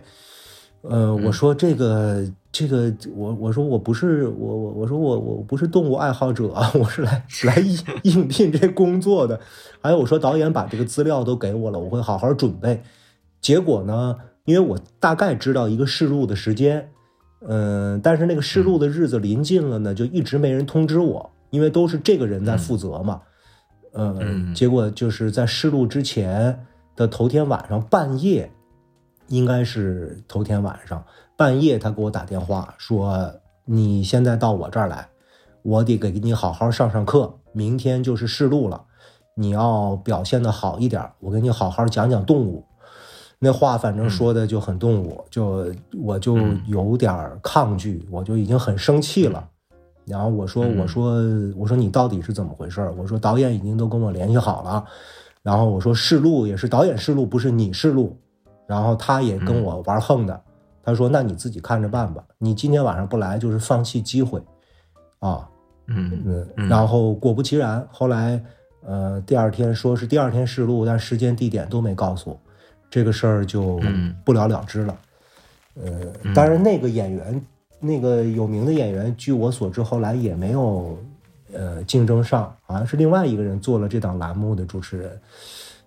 S2: 呃，我说这个这个，我我说我不是我我我说我我不是动物爱好者，我是来 来应应聘这工作的。还有我说导演把这个资料都给我了，我会好好准备。结果呢，因为我大概知道一个试录的时间，嗯，但是那个试录的日子临近了呢，就一直没人通知我，因为都是这个人在负责嘛。嗯，结果就是在试录之前的头天晚上半夜，应该是头天晚上半夜，他给我打电话说：“你现在到我这儿来，我得给你好好上上课。明天就是试录了，你要表现的好一点，我给你好好讲讲动物。”那话反正说的就很动物，就我就有点抗拒，我就已经很生气了。然后我说，我说，我说你到底是怎么回事？我说导演已经都跟我联系好了，然后我说试录也是导演试录，不是你试录。然后他也跟我玩横的，他说那你自己看着办吧，你今天晚上不来就是放弃机会，啊，
S1: 嗯
S2: 嗯。然后果不其然，后来呃第二天说是第二天试录，但时间地点都没告诉我，这个事儿就不了了之了。呃，当然那个演员。那个有名的演员，据我所知，后来也没有，呃，竞争上，好像是另外一个人做了这档栏目的主持人，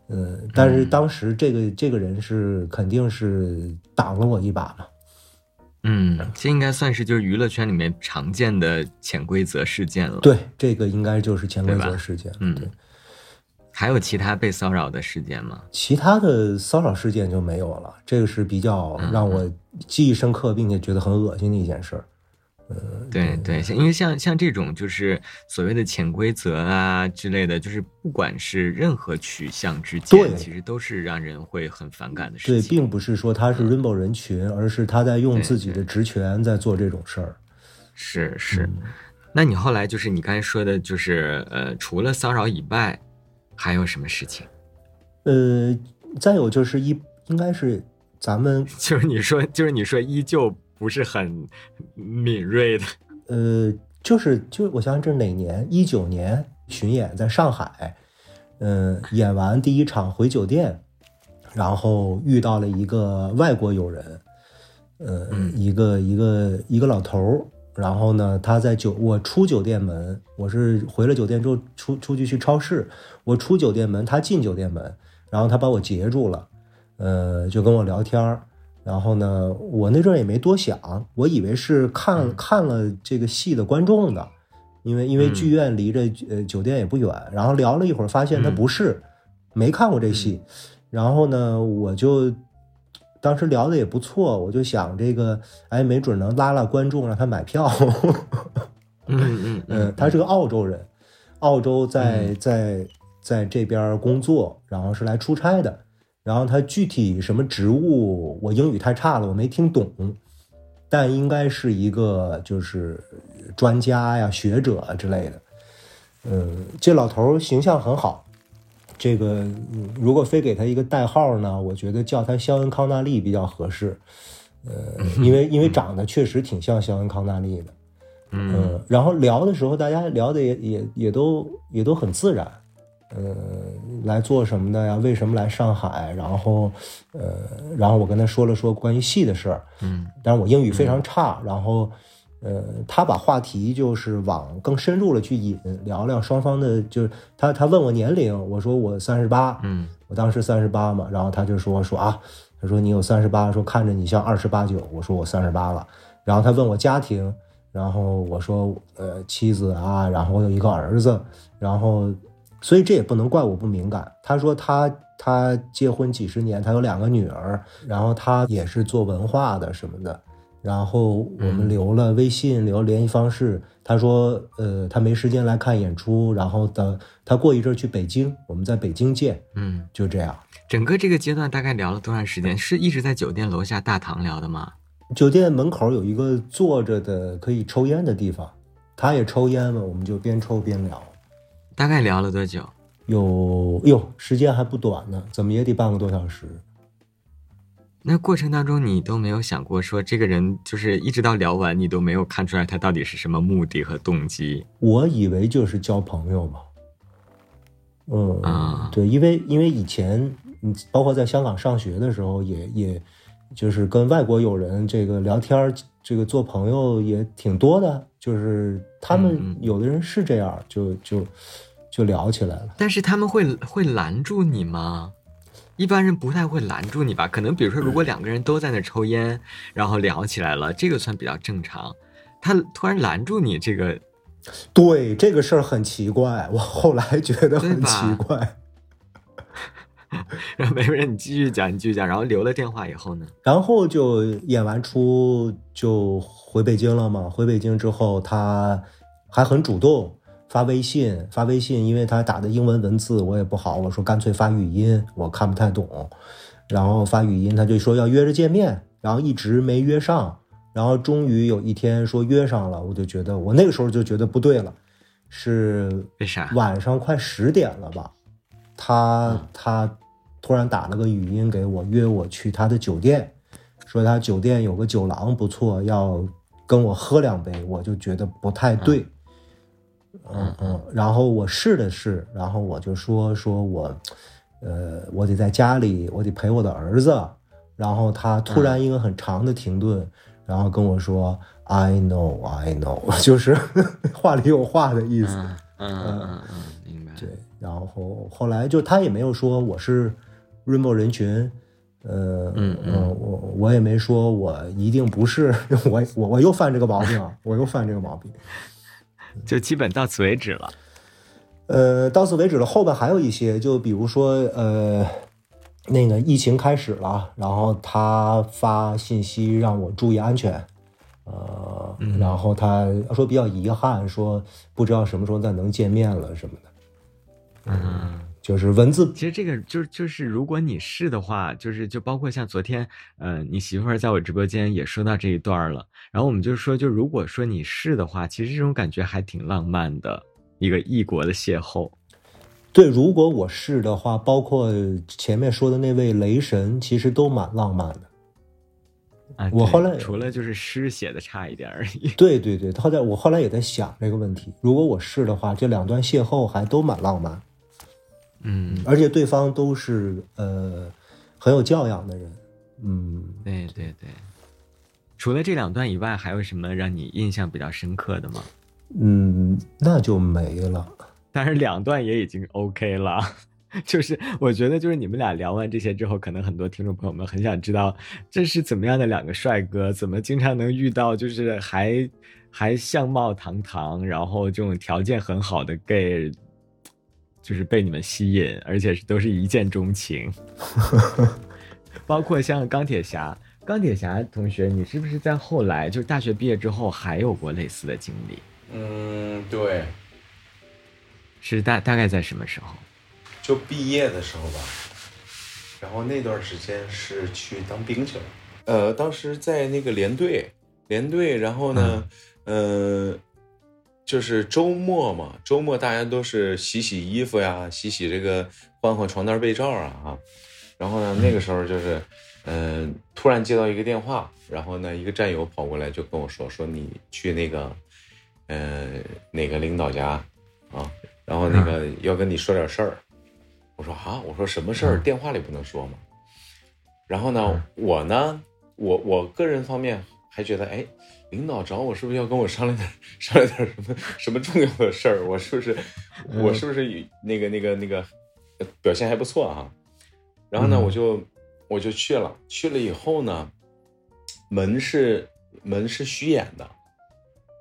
S2: 呃，但是当时这个这个人是肯定是挡了我一把嘛。
S1: 嗯，这应该算是就是娱乐圈里面常见的潜规则事件了。
S2: 对，这个应该就是潜规则事件。
S1: 嗯，
S2: 对。
S1: 还有其他被骚扰的事件吗？
S2: 其他的骚扰事件就没有了。这个是比较让我记忆深刻，并且觉得很恶心的一件事儿。呃，
S1: 对对，像因为像像这种就是所谓的潜规则啊之类的，就是不管是任何取向之间，其实都是让人会很反感的事
S2: 情。对，并不是说他是 rainbow 人群，而是他在用自己的职权在做这种事儿。
S1: 是是，那你后来就是你刚才说的，就是呃，除了骚扰以外。还有什么事情？
S2: 呃，再有就是一，应该是咱们
S1: 就是你说，就是你说依旧不是很敏锐的。
S2: 呃，就是就我想想，这是哪年？一九年巡演在上海，嗯，演完第一场回酒店，然后遇到了一个外国友人，呃，一个一个一个老头儿。然后呢，他在酒我出酒店门，我是回了酒店之后出出去去超市，我出酒店门，他进酒店门，然后他把我截住了，呃，就跟我聊天儿。然后呢，我那阵儿也没多想，我以为是看看了这个戏的观众的，因为因为剧院离着呃酒店也不远。然后聊了一会儿，发现他不是，没看过这戏。然后呢，我就。当时聊的也不错，我就想这个，哎，没准能拉拉观众，让他买票。
S1: 嗯嗯
S2: 嗯，他是个澳洲人，澳洲在在在这边工作，然后是来出差的。然后他具体什么职务，我英语太差了，我没听懂，但应该是一个就是专家呀、学者之类的。嗯，这老头形象很好。这个如果非给他一个代号呢，我觉得叫他肖恩康纳利比较合适，呃，因为因为长得确实挺像肖恩康纳利的，
S1: 嗯，
S2: 然后聊的时候大家聊的也也也都也都很自然，呃，来做什么的呀？为什么来上海？然后，呃，然后我跟他说了说关于戏的事儿，
S1: 嗯，
S2: 但是我英语非常差，然后，呃，他把话题就是往更深入了去引，聊聊双方的，就是他他问我年龄，我说我三十八，
S1: 嗯，
S2: 我当时三十八嘛，然后他就说说啊，他说你有三十八，说看着你像二十八九，我说我三十八了，然后他问我家庭，然后我说呃妻子啊，然后我有一个儿子，然后。所以这也不能怪我不敏感。他说他他结婚几十年，他有两个女儿，然后他也是做文化的什么的。然后我们留了微信，留联系方式。他说，呃，他没时间来看演出，然后等他过一阵去北京，我们在北京见。
S1: 嗯，
S2: 就这样。
S1: 整个这个阶段大概聊了多长时间？是一直在酒店楼下大堂聊的吗？
S2: 酒店门口有一个坐着的可以抽烟的地方，他也抽烟嘛，我们就边抽边聊。
S1: 大概聊了多久？
S2: 有哟，时间还不短呢，怎么也得半个多小时。
S1: 那过程当中，你都没有想过说这个人就是一直到聊完，你都没有看出来他到底是什么目的和动机？
S2: 我以为就是交朋友嘛。嗯
S1: 啊，
S2: 对，因为因为以前，嗯，包括在香港上学的时候，也也，就是跟外国友人这个聊天，这个做朋友也挺多的。就是他们有的人是这样，就就就聊起来了。
S1: 但是他们会会拦住你吗？一般人不太会拦住你吧？可能比如说，如果两个人都在那抽烟，然后聊起来了，这个算比较正常。他突然拦住你，这个
S2: 对这个事儿很奇怪，我后来觉得很奇怪。
S1: 然后没事，你继续讲，你继续讲。然后留了电话以后呢？
S2: 然后就演完出就回北京了嘛。回北京之后，他还很主动发微信，发微信，因为他打的英文文字我也不好，我说干脆发语音，我看不太懂。然后发语音，他就说要约着见面，然后一直没约上。然后终于有一天说约上了，我就觉得我那个时候就觉得不对了，是
S1: 为啥？
S2: 晚上快十点了吧？他他。突然打了个语音给我，约我去他的酒店，说他酒店有个酒廊不错，要跟我喝两杯，我就觉得不太对。嗯嗯嗯，然后我试了试，然后我就说说我，呃，我得在家里，我得陪我的儿子。然后他突然一个很长的停顿，然后跟我说：“I know, I know。”就是 话里有话的意思。
S1: 嗯嗯嗯，明白。
S2: 对，然后后来就他也没有说我是。Rainbow 人群，呃，
S1: 嗯嗯，
S2: 我我也没说我一定不是，我我我又犯这个毛病，我又犯这个毛病，
S1: 就基本到此为止了。
S2: 呃，到此为止了，后边还有一些，就比如说，呃，那个疫情开始了，然后他发信息让我注意安全，呃，然后他说比较遗憾，说不知道什么时候再能见面了什么的，
S1: 嗯。
S2: 就是文字，
S1: 其实这个就是就是，如果你是的话，就是就包括像昨天，呃，你媳妇儿在我直播间也说到这一段了。然后我们就说，就如果说你是的话，其实这种感觉还挺浪漫的，一个异国的邂逅。
S2: 对，如果我是的话，包括前面说的那位雷神，其实都蛮浪漫的。
S1: 啊，
S2: 我后来
S1: 除了就是诗写的差一点而已。
S2: 对对对，后来我后来也在想这个问题，如果我是的话，这两段邂逅还都蛮浪漫。
S1: 嗯，
S2: 而且对方都是呃很有教养的人，嗯，
S1: 对对对。除了这两段以外，还有什么让你印象比较深刻的吗？
S2: 嗯，那就没了。
S1: 但是两段也已经 OK 了，就是我觉得，就是你们俩聊完这些之后，可能很多听众朋友们很想知道，这是怎么样的两个帅哥，怎么经常能遇到，就是还还相貌堂堂，然后这种条件很好的 gay。就是被你们吸引，而且是都是一见钟情，包括像钢铁侠。钢铁侠同学，你是不是在后来就是大学毕业之后还有过类似的经历？
S3: 嗯，对，
S1: 是大大概在什么时候？
S3: 就毕业的时候吧。然后那段时间是去当兵去了。呃，当时在那个连队，连队，然后呢，呃。就是周末嘛，周末大家都是洗洗衣服呀，洗洗这个换换床单被罩啊啊。然后呢，那个时候就是，嗯，突然接到一个电话，然后呢，一个战友跑过来就跟我说，说你去那个，呃，哪个领导家啊？然后那个要跟你说点事儿。我说啊，我说什么事儿？电话里不能说吗？然后呢，我呢，我我个人方面还觉得，哎，领导找我是不是要跟我商量点商量点什么什么重要的事儿？我是不是我是不是那个那个那个表现还不错啊？然后呢，我就我就去了，去了以后呢，门是门是虚掩的，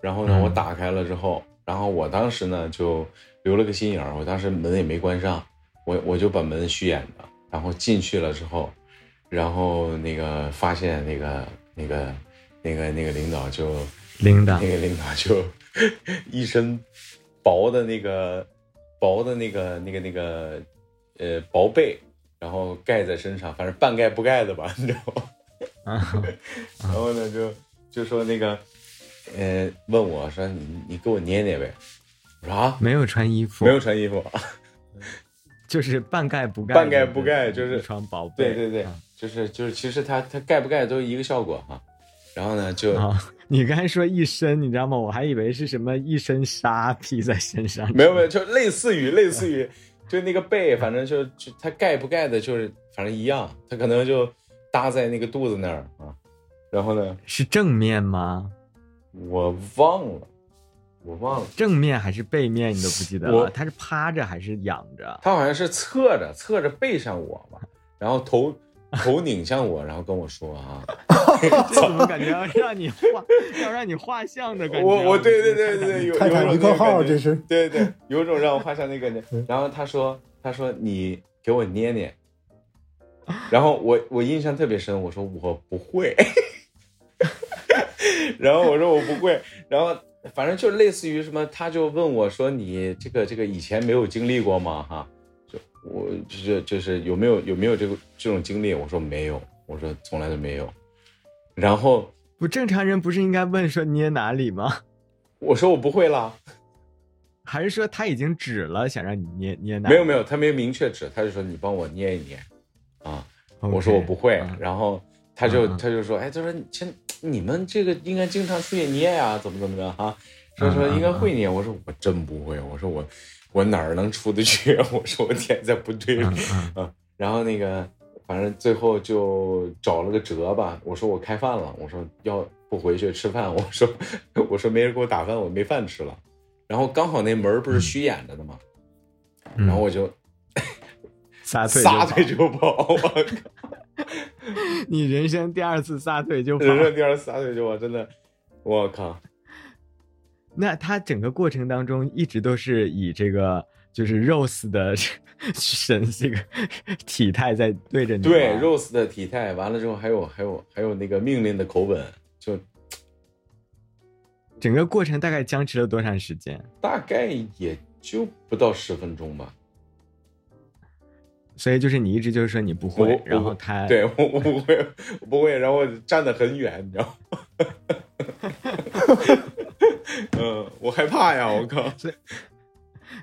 S3: 然后呢，我打开了之后，然后我当时呢就留了个心眼儿，我当时门也没关上，我我就把门虚掩的，然后进去了之后。然后那个发现那个那个那个那个领导就
S1: 领导
S3: 那个领导就 一身薄的那个薄的那个那个那个呃薄被，然后盖在身上，反正半盖不盖的吧，你知道吗？啊 然后呢就就说那个呃问我说你你给我捏捏呗，我说啊
S1: 没有穿衣服
S3: 没有穿衣服，
S1: 就是半盖不盖
S3: 半盖不盖就是
S1: 一床薄被，
S3: 对对对。就是就是，其实它它盖不盖都一个效果哈，然后呢就，
S1: 你刚才说一身，你知道吗？我还以为是什么一身纱披在身上，
S3: 没有没有，就类似于类似于，就那个背，反正就就它盖不盖的，就是反正一样，它可能就搭在那个肚子那儿啊，然后呢
S1: 是正面吗？
S3: 我忘了，我忘了
S1: 正面还是背面，你都不记得了？他是趴着还是仰着？
S3: 他好像是侧着，侧着背上我嘛，然后头。头拧向我，然后跟我说：“啊，
S1: 怎么感觉要让你画，要让你画像的感觉？”
S3: 我我对对对对对，有
S2: 泰坦尼克号这是
S3: 对对，有种让我画像那个。然后他说：“他说你给我捏捏。”然后我我印象特别深，我说我不会。然后我说我不会，然后反正就类似于什么，他就问我说：“你这个这个以前没有经历过吗？”哈。就我就是就是有没有有没有这个这种经历？我说没有，我说从来都没有。然后
S1: 不正常人不是应该问说捏哪里吗？
S3: 我说我不会啦。
S1: 还是说他已经指了想让你捏捏哪？
S3: 没有没有，他没有明确指，他就说你帮我捏一捏啊。我说我不会，然后他就他就说哎，他说先你们这个应该经常出去捏呀，怎么怎么着哈？说说应该会捏。我说我真不会，我说我。我哪儿能出得去？我说我天，在部队啊，然后那个反正最后就找了个辙吧。我说我开饭了，我说要不回去吃饭，我说我说没人给我打饭，我没饭吃了。然后刚好那门不是虚掩着的吗？然后我就
S1: 撒腿
S3: 撒腿就跑。我靠！
S1: 你人生第二次撒腿就跑，
S3: 人生第二次撒腿就跑，真的，我靠！
S1: 那他整个过程当中一直都是以这个就是 Rose 的 神这个体态在对着你，
S3: 对 Rose 的体态，完了之后还有还有还有那个命令的口吻，就
S1: 整个过程大概僵持了多长时间？
S3: 大概也就不到十分钟吧。
S1: 所以就是你一直就是说你不会，然后他
S3: 对我我不会我不会，然后站得很远，你知道吗？嗯，我害怕呀！我靠，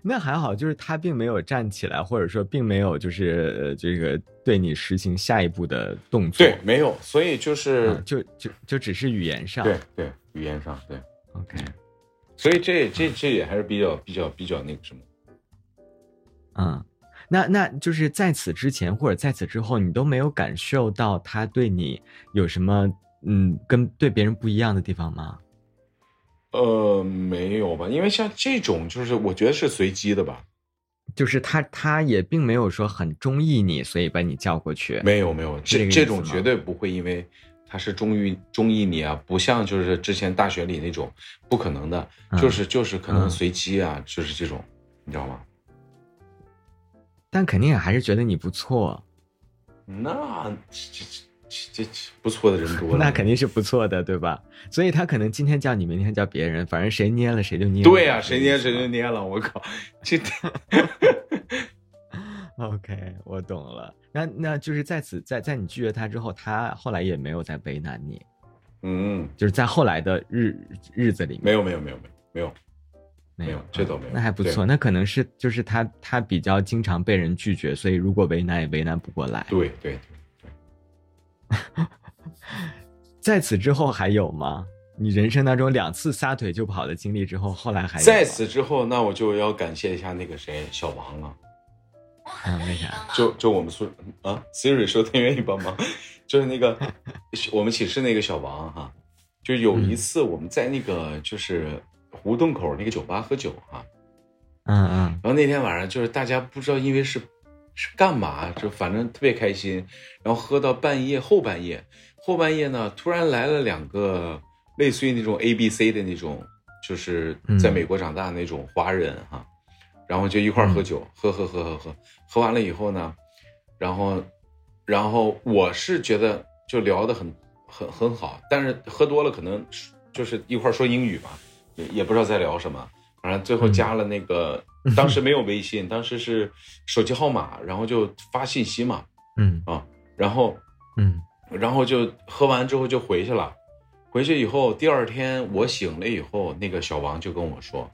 S1: 那还好，就是他并没有站起来，或者说并没有就是这个对你实行下一步的动作。
S3: 对，没有，所以就是
S1: 就就就只是语言上，
S3: 对对，语言上对。
S1: OK，
S3: 所以这这这也还是比较比较比较那个什么。
S1: 嗯，那那就是在此之前或者在此之后，你都没有感受到他对你有什么嗯跟对别人不一样的地方吗？
S3: 呃，没有吧？因为像这种，就是我觉得是随机的吧。
S1: 就是他，他也并没有说很中意你，所以把你叫过去。
S3: 没有，没有，这这种绝对不会，因为他是中意中意你啊，不像就是之前大学里那种，不可能的，就是就是可能随机啊，就是这种，你知道吗？
S1: 但肯定还是觉得你不错。
S3: 那这这。这不错的人多了，
S1: 那肯定是不错的，对吧？所以他可能今天叫你，明天叫别人，反正谁捏了谁就捏。
S3: 对呀，谁捏谁就捏了。我靠，这。
S1: OK，我懂了。那那就是在此，在在你拒绝他之后，他后来也没有再为难你。
S3: 嗯，
S1: 就是在后来的日日子里，
S3: 没有没有没有没有没有没有，这都没有。
S1: 那还不错，那可能是就是他他比较经常被人拒绝，所以如果为难也为难不过来。
S3: 对对。
S1: 在此之后还有吗？你人生当中两次撒腿就跑的经历之后，后来还有
S3: 在此之后，那我就要感谢一下那个谁小王了。
S1: 嗯，为啥？
S3: 就就我们宿啊，Siri 说他愿意帮忙，就是那个 我们寝室那个小王哈，就有一次我们在那个就是胡同口那个酒吧喝酒哈，
S1: 嗯嗯
S3: 然后那天晚上就是大家不知道因为是是干嘛，就反正特别开心，然后喝到半夜后半夜，后半夜呢突然来了两个类似于那种 A B C 的那种，就是在美国长大的那种华人哈，然后就一块儿喝酒，喝喝喝喝喝，喝完了以后呢，然后然后我是觉得就聊得很很很好，但是喝多了可能就是一块儿说英语吧，也也不知道在聊什么。反正最后加了那个，当时没有微信，当时是手机号码，然后就发信息嘛，
S1: 嗯
S3: 啊，然后
S1: 嗯
S3: 然后就喝完之后就回去了。回去以后，第二天我醒了以后，那个小王就跟我说，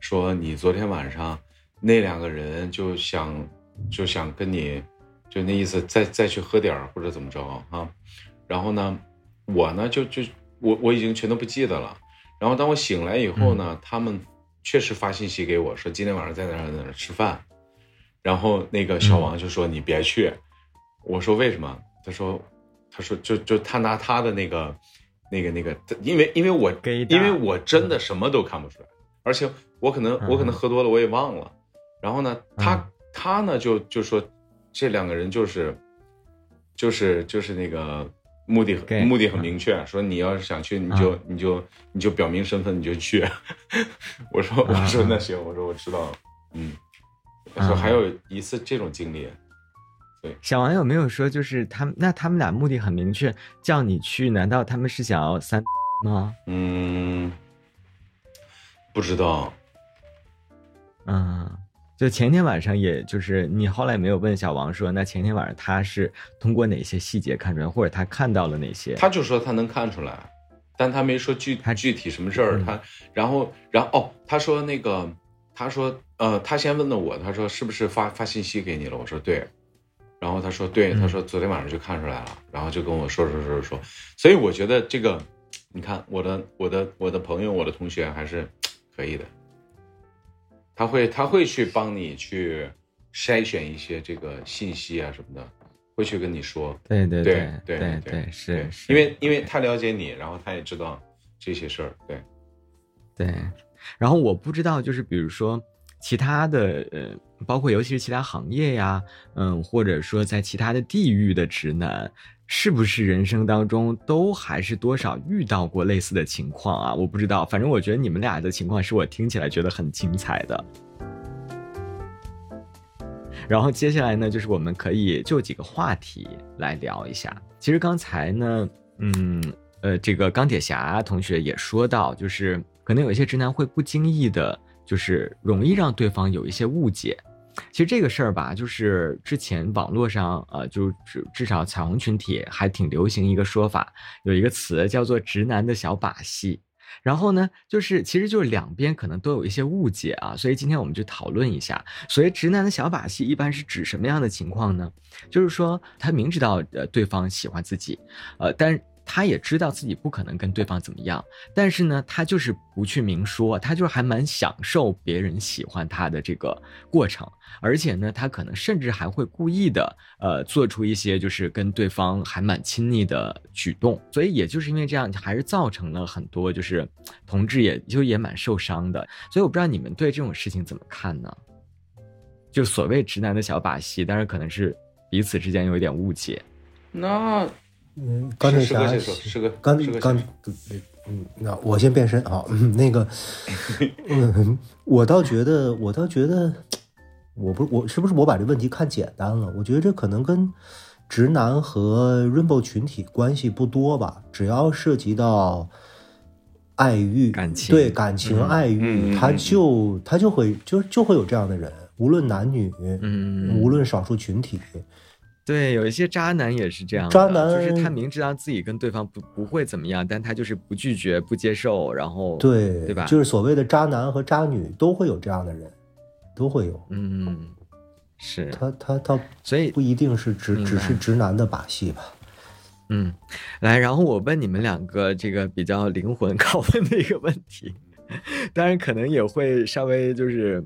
S3: 说你昨天晚上那两个人就想就想跟你，就那意思再再去喝点儿或者怎么着啊。然后呢，我呢就就我我已经全都不记得了。然后当我醒来以后呢，他们确实发信息给我说今天晚上在哪儿在哪儿吃饭。然后那个小王就说你别去，我说为什么？他说他说就就他拿他的那个那个那个，因为因为我因为我真的什么都看不出来，而且我可能我可能喝多了我也忘了。然后呢，他
S1: 嗯
S3: 他呢就就说这两个人就是就是就是那个目的
S1: Gay
S3: 目的很明确，说你要是想去你就你就你就表明身份你就去。我说我说那行，我说我知道了，嗯。说还有一次这种经历，对
S1: 小王有没有说，就是他们那他们俩目的很明确，叫你去，难道他们是想要三 吗？
S3: 嗯，不知道，
S1: 嗯，就前天晚上，也就是你后来没有问小王说，那前天晚上他是通过哪些细节看出来，或者他看到了哪些？
S3: 他就说他能看出来，但他没说具
S1: 他
S3: 具体什么事儿。
S1: 嗯
S3: 他然后然后哦，他说那个他说呃，他先问的我，他说是不是发发信息给你了？我说对。然后他说对，
S1: 嗯
S3: 他说昨天晚上就看出来了，然后就跟我说说说说，所以我觉得这个，你看我的我的我的朋友我的同学还是可以的，他会他会去帮你去筛选一些这个信息啊什么的，会去跟你说，
S1: 对对
S3: 对
S1: 对
S3: 对
S1: 对，是是，
S3: 因为因为他了解你，然后他也知道这些事儿，对，
S1: 对，然后我不知道，就是比如说其他的呃，包括尤其是其他行业呀，嗯，或者说在其他的地域的直男，是不是人生当中都还是多少遇到过类似的情况啊？我不知道，反正我觉得你们俩的情况是我听起来觉得很精彩的。然后接下来呢，就是我们可以就几个话题来聊一下。其实刚才呢，嗯，呃，这个钢铁侠同学也说到，就是可能有一些直男会不经意的，就是容易让对方有一些误解。其实这个事儿吧，就是之前网络上，呃，就至至少彩虹群体还挺流行一个说法，有一个词叫做“直男的小把戏”。然后呢，就是其实就是两边可能都有一些误解啊，所以今天我们就讨论一下，所谓直男的小把戏一般是指什么样的情况呢？就是说他明知道呃对方喜欢自己，呃，但他也知道自己不可能跟对方怎么样，但是呢，他就是不去明说，他就是还蛮享受别人喜欢他的这个过程，而且呢，他可能甚至还会故意的呃做出一些就是跟对方还蛮亲密的举动，所以也就是因为这样，还是造成了很多就是同志也就也蛮受伤的，所以我不知道你们对这种事情怎么看呢？就所谓直男的小把戏，但是可能是彼此之间有一点误解。
S3: 那
S2: 嗯，钢铁侠
S3: 是个
S2: 钢钢嗯，那我先变身啊，嗯那个，嗯，我倒觉得，我倒觉得，我不，我是不是我把这问题看简单了？我觉得这可能跟直男和 rainbow 群体关系不多吧，只要涉及到爱欲、
S1: 感情
S2: 对感情、
S1: 嗯
S2: 爱欲，他就他就会就就会有这样的人，无论男女，
S1: 嗯
S2: 无论少数群体，
S1: 对，有一些渣男也是这样的，
S2: 渣男
S1: 就是他明知道自己跟对方不不会怎么样，但他就是不拒绝、不接受，然后
S2: 对
S1: 对吧？
S2: 就是所谓的渣男和渣女都会有这样的人，都会有。
S1: 嗯，是，
S2: 他他他
S1: 所以
S2: 不一定是只
S1: 明白
S2: 只是直男的把戏吧？
S1: 嗯，来，然后我问你们两个这个比较灵魂拷问的一个问题，当然可能也会稍微就是，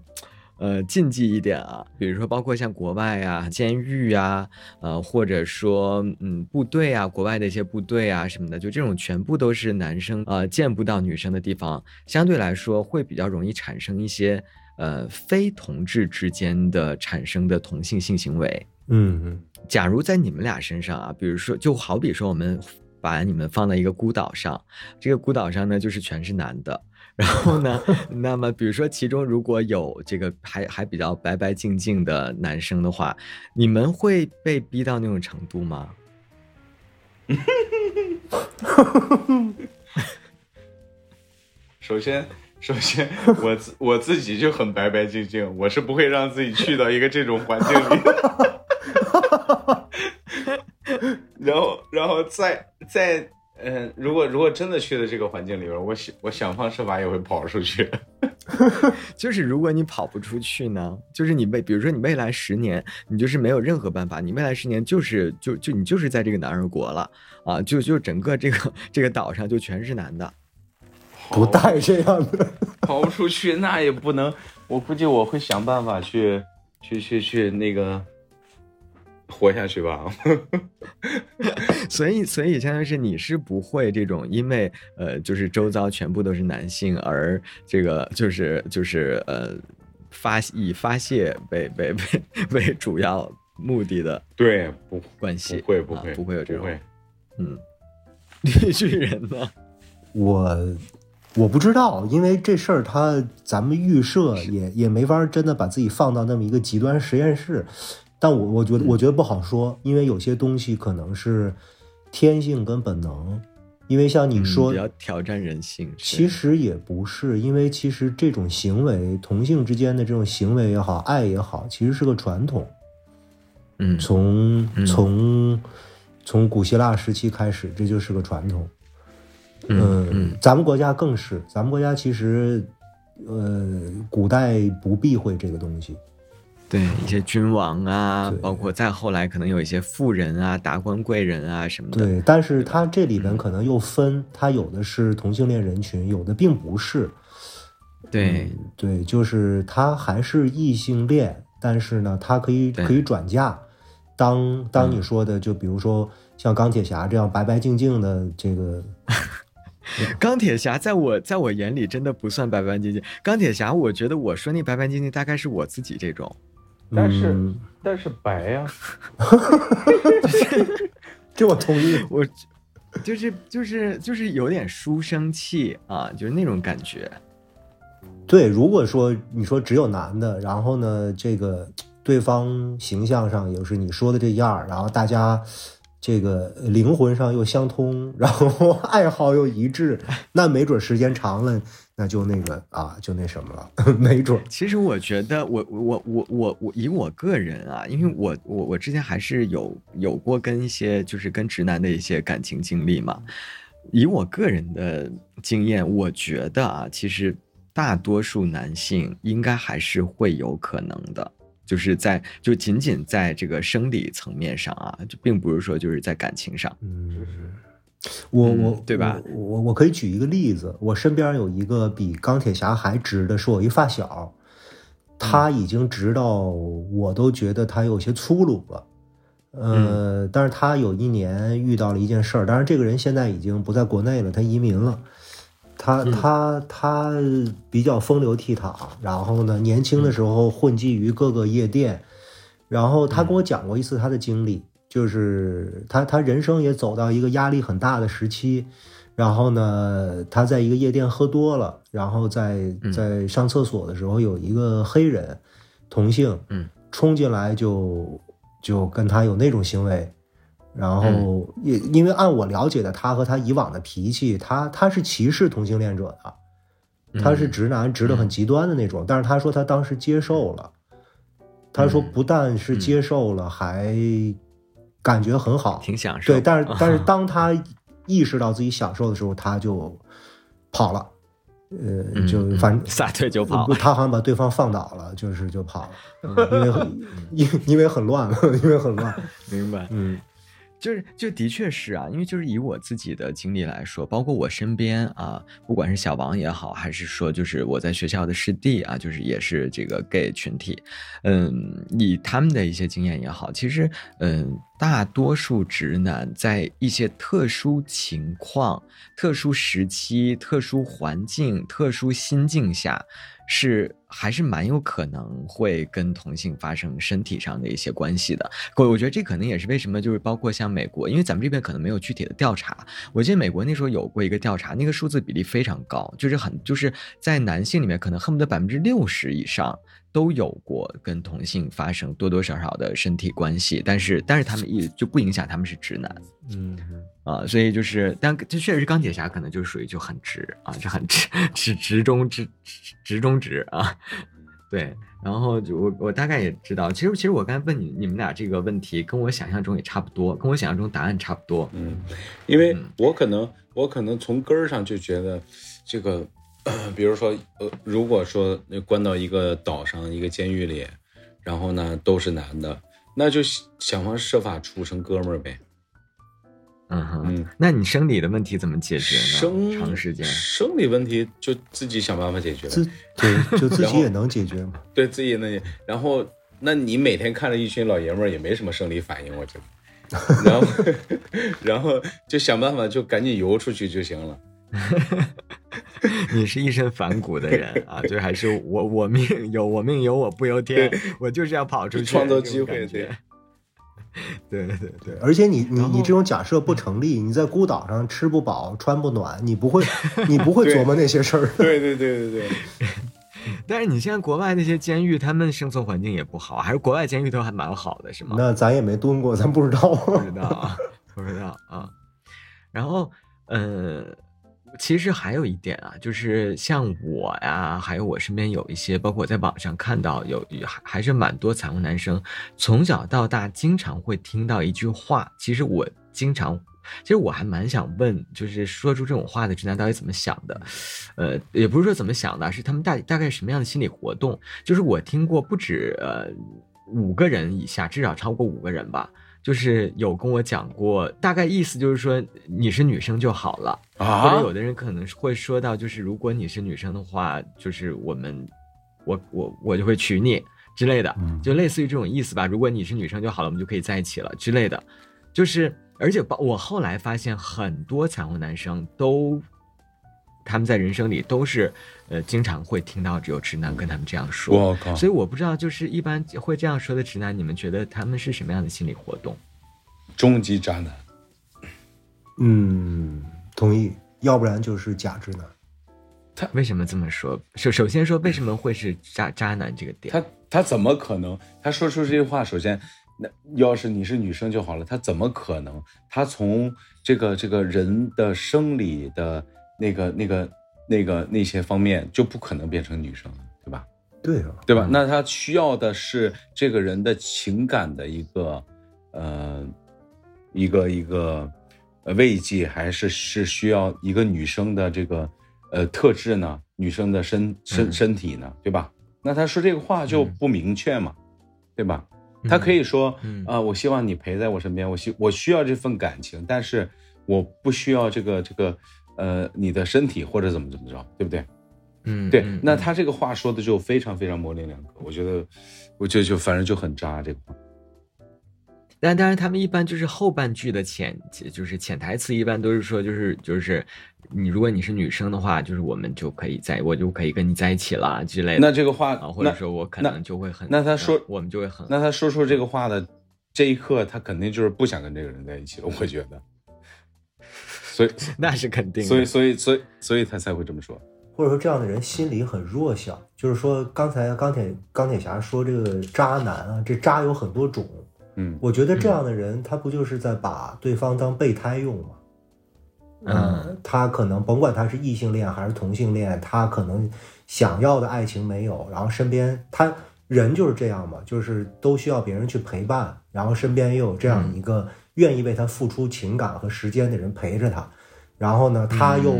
S1: 呃，禁忌一点啊，比如说包括像国外啊、监狱啊，呃，或者说嗯部队啊，国外的一些部队啊什么的，就这种全部都是男生呃见不到女生的地方，相对来说会比较容易产生一些呃非同志之间的产生的同性性行为。
S2: 嗯嗯
S1: 假如在你们俩身上啊，比如说，就好比说我们把你们放在一个孤岛上，这个孤岛上呢就是全是男的，然后呢，那么比如说其中如果有这个还还比较白白净净的男生的话，你们会被逼到那种程度吗？
S3: 首先，首先我自我自己就很白白净净，我是不会让自己去到一个这种环境里。然后，然后再再，嗯、如果如果真的去了这个环境里边，我想我想方设法也会跑出去。
S1: 就是如果你跑不出去呢，就是你未，比如说你未来十年，你就是没有任何办法，你未来十年就是就就你就是在这个男儿国了啊，就就整个这个这个岛上就全是男的。
S2: 不带这样的。
S3: 跑不出去，那也不能。我估计我会想办法去去去去那个活下去吧。
S1: 所以，所以相当于是你是不会这种，因为呃，就是周遭全部都是男性，而这个就是就是呃，发以发泄为为为 为主要目的的
S3: 对，不
S1: 关系，
S3: 不会不会、
S1: 啊不会有这种，嗯，绿巨人呢？
S2: 我我不知道，因为这事儿他咱们预设也也没法真的把自己放到那么一个极端实验室。但我我觉得我觉得不好说，因为有些东西可能是天性跟本能。因为像你说，
S1: 嗯比较挑战人性，
S2: 其实也不是，因为其实这种行为，同性之间的这种行为也好，爱也好，其实是个传统。
S1: 嗯
S2: 从
S1: 嗯
S2: 从从古希腊时期开始，这就是个传统。
S1: 嗯嗯
S2: 咱们国家更是，咱们国家其实，呃，古代不避讳这个东西。
S1: 对一些君王啊，包括再后来可能有一些富人啊、达官贵人啊什么的，
S2: 对，但是他这里边可能又分，他有的是同性恋人群，有的并不是。
S1: 对
S2: 对，就是他还是异性恋，但是呢，他可以可以转嫁。当当你说的，就比如说像钢铁侠这样白白净净的这个，
S1: 钢铁侠在我在我眼里真的不算白白净净。钢铁侠，我觉得我说那白白净净大概是我自己这种，
S3: 但是、
S2: 嗯
S3: 但是白呀、
S2: 这我同意。
S1: 我就是就是就是有点书生气啊，就是那种感觉。
S2: 对，如果说你说只有男的，然后呢，这个对方形象上也是你说的这样儿，然后大家这个灵魂上又相通，然后爱好又一致，那没准时间长了，那就那个啊，就那什么了，没准。
S1: 其实我觉得我我我我我以我个人啊，因为我我我之前还是有有过跟一些就是跟直男的一些感情经历嘛。以我个人的经验，我觉得啊，其实大多数男性应该还是会有可能的，就是在就仅仅在这个生理层面上啊，就并不是说就是在感情上。
S2: 嗯，我
S1: 嗯
S2: 我
S1: 对吧？
S2: 我我我可以举一个例子，我身边有一个比钢铁侠还直的，是我一发小，他已经直到我都觉得他有些粗鲁了。呃，但是他有一年遇到了一件事儿，当然这个人现在已经不在国内了，他移民了。他他他比较风流倜傥，然后呢，年轻的时候混迹于各个夜店，然后他跟我讲过一次他的经历，就是他他人生也走到一个压力很大的时期，然后呢，他在一个夜店喝多了，然后在在上厕所的时候，有一个黑人同性，
S1: 嗯，
S2: 冲进来就就跟他有那种行为，然后也因为按我了解的他和他以往的脾气，他他是歧视同性恋者的，他是直男，直的很极端的那种。但是他说他当时接受了，他说不但是接受了，还感觉很好，
S1: 挺享受。
S2: 对，但是 但是当他意识到自己享受的时候，他就跑了，呃，就
S1: 嗯
S2: 反正
S1: 撒腿就跑，
S2: 他好像把对方放倒了，就是就跑了，因为很 因因为很乱，因为很乱，
S1: 明白？
S2: 嗯
S1: 就是就的确是啊，因为就是以我自己的经历来说，包括我身边啊，不管是小王也好，还是说就是我在学校的师弟啊，就是也是这个 gay 群体，嗯，以他们的一些经验也好，其实嗯，大多数直男在一些特殊情况、特殊时期、特殊环境、特殊心境下。是还是蛮有可能会跟同性发生身体上的一些关系的。我我觉得这可能也是为什么，就是包括像美国，因为咱们这边可能没有具体的调查。我记得美国那时候有过一个调查，那个数字比例非常高，就是很就是在男性里面可能恨不得百分之六十以上。都有过跟同性发生多多少少的身体关系，但是但是他们一就不影响他们是直男，
S2: 嗯
S1: 啊，所以就是但这确实是钢铁侠可能就属于就很直啊，就很直直直中直直中直啊，对，然后就我我大概也知道，其实其实我刚才问你你们俩这个问题，跟我想象中也差不多，跟我想象中答案差不多，
S3: 嗯，因为我可能我可能从根儿上就觉得这个。比如说，呃，如果说关到一个岛上一个监狱里，然后呢都是男的，那就想方设法处成哥们儿呗。
S1: 嗯哼，那你生理的问题怎么解决呢？
S3: 生
S1: 长时间
S3: 生理问题就自己想办法解决。
S2: 自对，就自己也能解决吗？
S3: 对自己能。然后，那你每天看着一群老爷们儿也没什么生理反应，我觉得。然后，然后就想办法就赶紧游出去就行了。
S1: 你是一身反骨的人啊，就还是我我命由我命由我不由天，我就是要跑出去
S3: 创造机会，
S1: 对，对对对对。
S2: 而且你你你这种假设不成立，你在孤岛上吃不饱穿不暖，你不会 你不会琢磨那些事儿。
S3: 对对对对对。
S1: 但是你现在国外那些监狱，他们生存环境也不好，还是国外监狱都还蛮好的，是吗？
S2: 那咱也没蹲过，咱不知道。
S1: 不知道，不知道啊。然后，呃。其实还有一点啊，就是像我呀，还有我身边有一些，包括我在网上看到有还还是蛮多彩虹男生，从小到大经常会听到一句话。其实我经常，其实我还蛮想问，就是说出这种话的直男到底怎么想的？呃，也不是说怎么想的，是他们大大概什么样的心理活动？就是我听过不止呃五个人以下，至少超过五个人吧。就是有跟我讲过，大概意思就是说你是女生就好了啊，或者有的人可能会说到，就是如果你是女生的话，就是我们，我我我就会娶你之类的，就类似于这种意思吧。如果你是女生就好了，我们就可以在一起了之类的。就是而且我后来发现很多彩虹男生都。他们在人生里都是，呃，经常会听到只有直男跟他们这样说。
S3: 我靠！
S1: 所以我不知道，就是一般会这样说的直男，你们觉得他们是什么样的心理活动？
S3: 终极渣男。
S2: 嗯，同意。要不然就是假直男。
S1: 他为什么这么说？首首先说为什么会是渣渣男这个点？
S3: 他他怎么可能？他说出这句话，首先，那要是你是女生就好了。他怎么可能？他从这个这个人的生理的。那个、那个、那个那些方面就不可能变成女生，对吧？
S2: 对啊，
S3: 对吧？那他需要的是这个人的情感的一个，呃，一个一个慰藉，还是是需要一个女生的这个呃特质呢？女生的身身身体呢？对吧？那他说这个话就不明确嘛，对吧？他可以说啊，我希望你陪在我身边，我需我需要这份感情，但是我不需要这个这个。呃，你的身体或者怎么怎么着，对不对？
S1: 嗯，
S3: 对。那他这个话说的就非常非常模棱两可，我觉得，我就就反正就很渣这个话。
S1: 但当然，他们一般就是后半句的潜，就是潜台词，一般都是说，就是就是你如果你是女生的话，就是我们就可以在，我就可以跟你在一起了之类的。
S3: 那这个话，
S1: 或者说我可能就会很，
S3: 那他说
S1: 我们就会很，
S3: 那他说出这个话的这一刻，他肯定就是不想跟这个人在一起了，我觉得。所以
S1: 那是肯定，
S3: 所以所以所以所以他才会这么说，
S2: 或者说这样的人心里很弱小。就是说，刚才钢铁钢铁侠说这个渣男啊，这渣有很多种。
S3: 嗯，
S2: 我觉得这样的人，他不就是在把对方当备胎用吗？嗯，他可能甭管他是异性恋还是同性恋，他可能想要的爱情没有，然后身边他人就是这样嘛，就是都需要别人去陪伴，然后身边又有这样一个。愿意为他付出情感和时间的人陪着他，然后呢，他又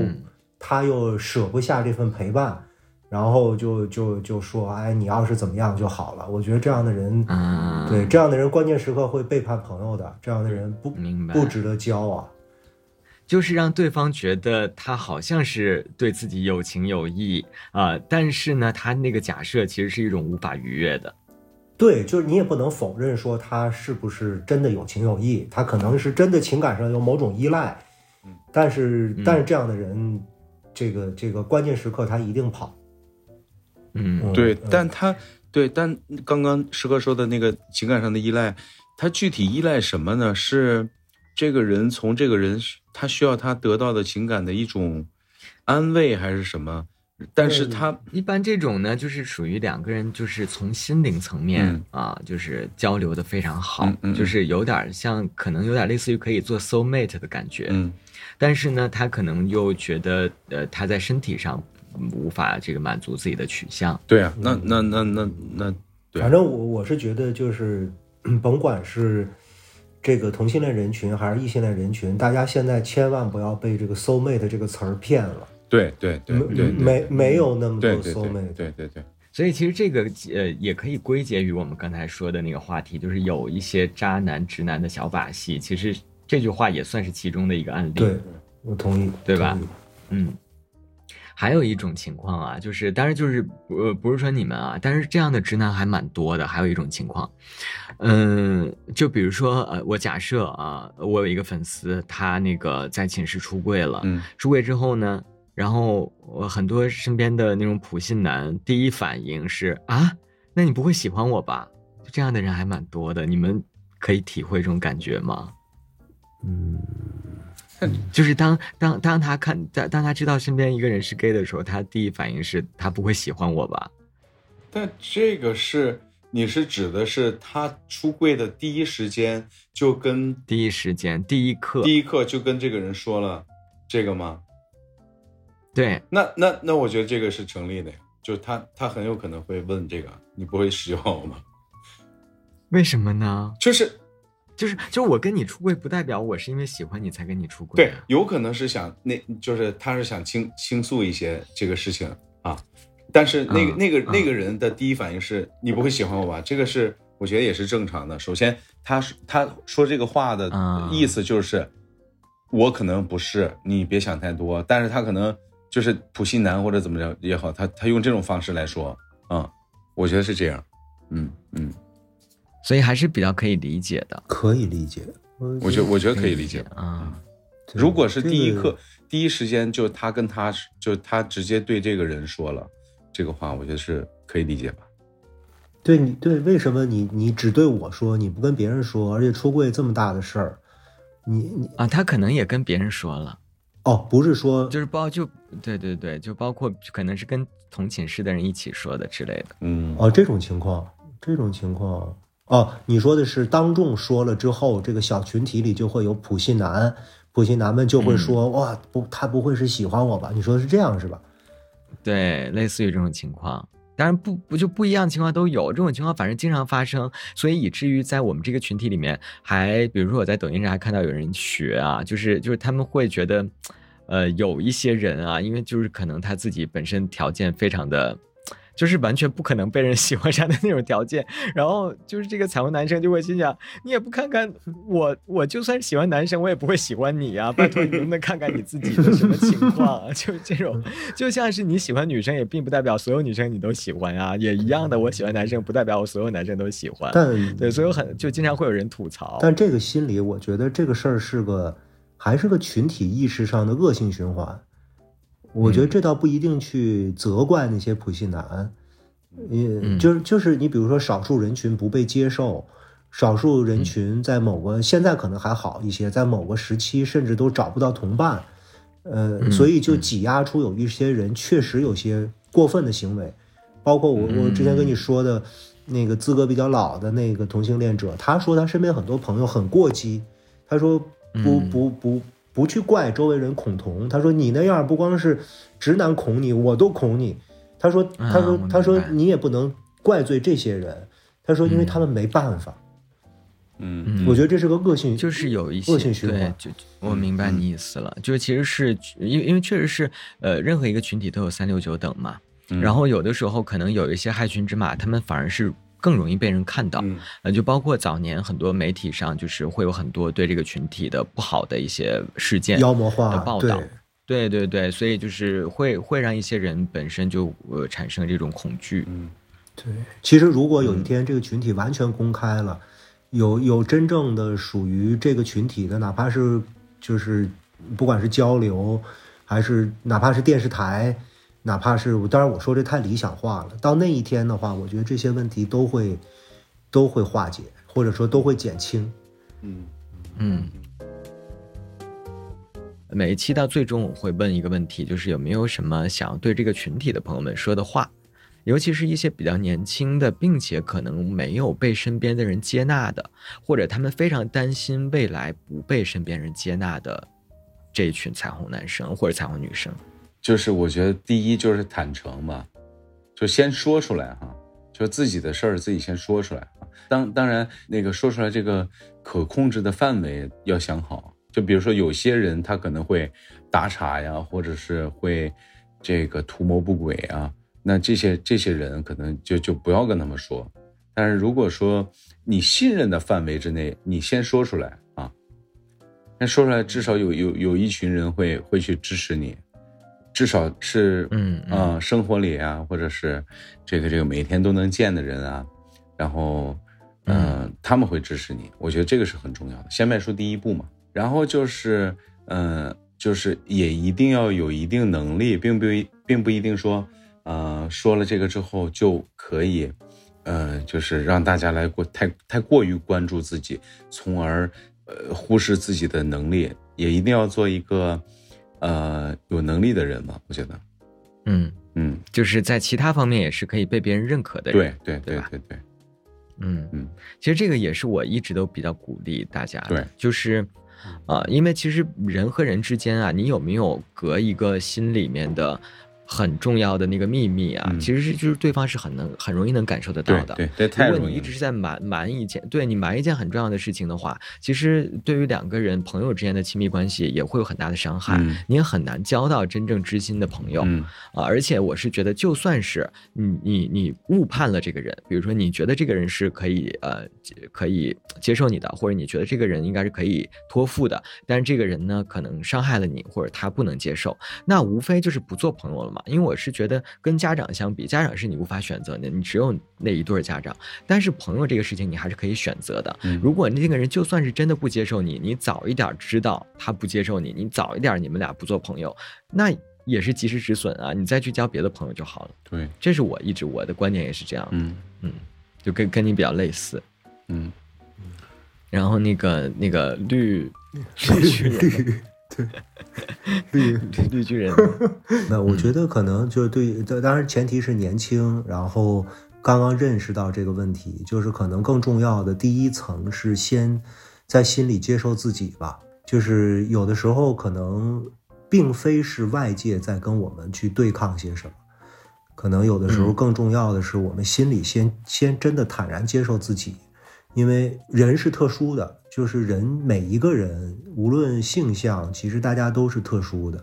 S2: 他又舍不下这份陪伴，然后就就就说，哎，你要是怎么样就好了。我觉得这样的人，
S1: 嗯，
S2: 对这样的人，关键时刻会背叛朋友的，这样的人不
S1: 明白
S2: 不值得交啊。
S1: 就是让对方觉得他好像是对自己有情有义啊、但是呢，他那个假设其实是一种无法逾越的。
S2: 对，就是你也不能否认说他是不是真的有情有义，他可能是真的情感上有某种依赖，但是但是这样的人，这个这个关键时刻他一定跑。
S1: 嗯
S2: 嗯
S3: 对
S2: 嗯，
S3: 但他对，但刚刚师哥说的那个情感上的依赖，他具体依赖什么呢？是这个人从这个人他需要他得到的情感的一种安慰，还是什么？但是他
S1: 一般这种呢，就是属于两个人就是从心灵层面、
S3: 嗯
S1: 啊，就是交流的非常好，
S3: 嗯嗯嗯
S1: 就是有点像，可能有点类似于可以做 soul mate 的感觉。
S3: 嗯
S1: 但是呢，他可能又觉得，呃，他在身体上嗯无法这个满足自己的取向。
S3: 对啊，那那那那那对
S2: 反正我我是觉得就是，甭管是这个同性恋人群还是异性恋人群，大家现在千万不要被这个 soul mate 这个词儿骗了，
S3: 对对对对对，
S2: 没没有那么多
S3: 对对
S2: soul
S3: 对。对对对，
S1: 所以其实这个呃也可以归结于我们刚才说的那个话题，就是有一些渣男直男的小把戏。其实这句话也算是其中的一个案例。
S2: 对，我同意，
S1: 对吧？嗯，还有一种情况啊，就是当然就是呃不是说你们啊，但是这样的直男还蛮多的。还有一种情况，嗯，就比如说呃，我假设啊，我有一个粉丝，他那个在寝室出柜了，
S3: 嗯
S1: 出柜之后呢，然后我很多身边的那种普信男，第一反应是啊，那你不会喜欢我吧？就这样的人还蛮多的，你们可以体会这种感觉吗？
S2: 嗯，
S1: 就是当当当他看当当他知道身边一个人是 gay 的时候，他第一反应是他不会喜欢我吧？
S3: 但这个是你是指的是他出柜的第一时间就跟
S1: 第一时间第一刻，
S3: 第一刻就跟这个人说了这个吗？
S1: 对
S3: 那那那我觉得这个是成立的呀，就是他他很有可能会问这个，你不会喜欢我吗？
S1: 为什么呢？
S3: 就是
S1: 就是就是我跟你出柜，不代表我是因为喜欢你才跟你出柜
S3: 对
S1: 啊。，
S3: 有可能是想那，就是他是想倾倾诉一些这个事情啊，但是那个、
S1: 嗯
S3: 那个
S1: 嗯
S3: 那个人的第一反应是你不会喜欢我吧？这个是我觉得也是正常的。首先，他是他说这个话的
S1: 嗯
S3: 意思就是，我可能不是，你别想太多。但是他可能就是普信男或者怎么着也好，他他用这种方式来说，嗯，我觉得是这样，嗯嗯，
S1: 所以还是比较可以理解的。
S2: 可以理解。
S3: 我觉得我觉得可以理解。
S1: 啊、
S2: 对
S3: 如果是第一
S2: 这个
S3: 刻、第一时间就他跟他就他直接对这个人说了这个话，我觉得是可以理解吧。
S2: 对你对，为什么你你只对我说，你不跟别人说？而且出柜这么大的事儿，你你
S1: 啊，他可能也跟别人说了，
S2: 哦，不是说
S1: 就是包就对对对，就包括可能是跟同寝室的人一起说的之类的。
S3: 嗯，
S2: 哦这种情况，这种情况哦，你说的是当众说了之后，这个小群体里就会有普信男，普信男们就会说、哇不，他不会是喜欢我吧？你说的是这样是吧？
S1: 对，类似于这种情况。当然不不就不一样的情况都有，这种情况反正经常发生，所以以至于在我们这个群体里面，还比如说我在抖音上还看到有人学啊，就是就是他们会觉得，呃，有一些人啊，因为就是可能他自己本身条件非常的。就是完全不可能被人喜欢上的那种条件，然后就是这个彩虹男生就会心想，你也不看看我，我就算喜欢男生，我也不会喜欢你呀、拜托你能不能看看你自己的什么情况啊？就这种，就像是你喜欢女生，也并不代表所有女生你都喜欢啊，也一样的，我喜欢男生不代表我所有男生都喜欢。
S2: 但
S1: 对，所以很就经常会有人吐槽。
S2: 但这个心理，我觉得这个事儿是个还是个群体意识上的恶性循环。我觉得这倒不一定去责怪那些普信男，也
S1: 嗯。
S2: 就是就是你比如说少数人群不被接受，少数人群在某个现在可能还好一些，在某个时期甚至都找不到同伴，呃，所以就挤压出有一些人确实有些过分的行为，包括我我之前跟你说的那个资格比较老的那个同性恋者，他说他身边很多朋友很过激，他说不不不不去怪周围人恐同，他说你那样不光是直男恐你，我都恐你。他说他说他说你也不能怪罪这些人，他说因为他们没办法。
S3: 嗯
S1: 嗯。
S2: 我觉得这是个恶性，
S1: 就是有一些
S2: 恶性循环，
S1: 对就就我明白你意思了，就是其实是因为因为确实是呃，任何一个群体都有三六九等嘛，
S3: 嗯。
S1: 然后有的时候可能有一些害群之马，他们反而是更容易被人看到。
S3: 嗯
S1: 呃，就包括早年很多媒体上，就是会有很多对这个群体的不好的一些事件
S2: 妖魔化
S1: 的报道
S2: 对。
S1: 对对对，所以就是会会让一些人本身就呃产生这种恐惧。
S3: 嗯
S2: 对，其实如果有一天这个群体完全公开了，有有真正的属于这个群体的，哪怕是就是不管是交流，还是哪怕是电视台，哪怕是当然我说这太理想化了，到那一天的话，我觉得这些问题都会都会化解，或者说都会减轻。
S3: 嗯
S1: 嗯，每一期到最终我会问一个问题，就是有没有什么想要对这个群体的朋友们说的话，尤其是一些比较年轻的，并且可能没有被身边的人接纳的，或者他们非常担心未来不被身边人接纳的这一群彩虹男生或者彩虹女生。
S3: 就是我觉得第一就是坦诚嘛，就先说出来哈，就自己的事儿自己先说出来。当当然那个说出来这个可控制的范围要想好，就比如说有些人他可能会打岔呀，或者是会这个图谋不轨啊，那这些这些人可能就就不要跟他们说。但是如果说你信任的范围之内，你先说出来啊，那说出来至少有有有一群人会会去支持你。至少是
S1: 嗯嗯
S3: 啊、生活里啊，或者是这个这个每天都能见的人啊，然后嗯、呃他们会支持你，我觉得这个是很重要的，先迈出第一步嘛。然后就是嗯、呃就是也一定要有一定能力，并不一并不一定说呃说了这个之后就可以呃就是让大家来过太太过于关注自己，从而呃忽视自己的能力，也一定要做一个。呃，有能力的人嘛，我觉得，
S1: 嗯，
S3: 嗯，
S1: 就是在其他方面也是可以被别人认可的人。
S3: 对对
S1: 对
S3: 对对，
S1: 嗯。
S3: 嗯，
S1: 其实这个也是我一直都比较鼓励大家的，
S3: 对。
S1: 就是，啊，因为其实人和人之间啊，你有没有隔一个心里面的很重要的那个秘密啊？
S3: 嗯
S1: 其实是就是对方是很能很容易能感受得到的。
S3: 对对，
S1: 如果你一直是在瞒瞒一件，对你瞒一件很重要的事情的话，其实对于两个人朋友之间的亲密关系也会有很大的伤害，
S3: 嗯
S1: 你也很难交到真正知心的朋友。
S3: 嗯
S1: 啊，而且我是觉得，就算是你你你误判了这个人，比如说你觉得这个人是可以呃可以接受你的，或者你觉得这个人应该是可以托付的，但是这个人呢可能伤害了你，或者他不能接受，那无非就是不做朋友了嘛。因为我是觉得跟家长相比，家长是你无法选择的，你只有那一对儿家长，但是朋友这个事情你还是可以选择的。
S3: 嗯
S1: 如果那个人就算是真的不接受你，你早一点知道他不接受你，你早一点你们俩不做朋友，那也是及时止损啊，你再去交别的朋友就好了。
S3: 对，
S1: 这是我一直我的观点也是这样，
S3: 嗯
S1: 嗯，就跟跟你比较类似。
S3: 嗯
S1: 然后那个那个绿绿
S2: 绿
S1: 绿绿巨人，
S2: 那我觉得可能就是对，当当然前提是年轻，然后刚刚认识到这个问题，就是可能更重要的第一层是先在心里接受自己吧。就是有的时候可能并非是外界在跟我们去对抗些什么，可能有的时候
S1: 嗯
S2: 更重要的是我们心里先先真的坦然接受自己，因为人是特殊的，就是人每一个人无论性向，其实大家都是特殊的。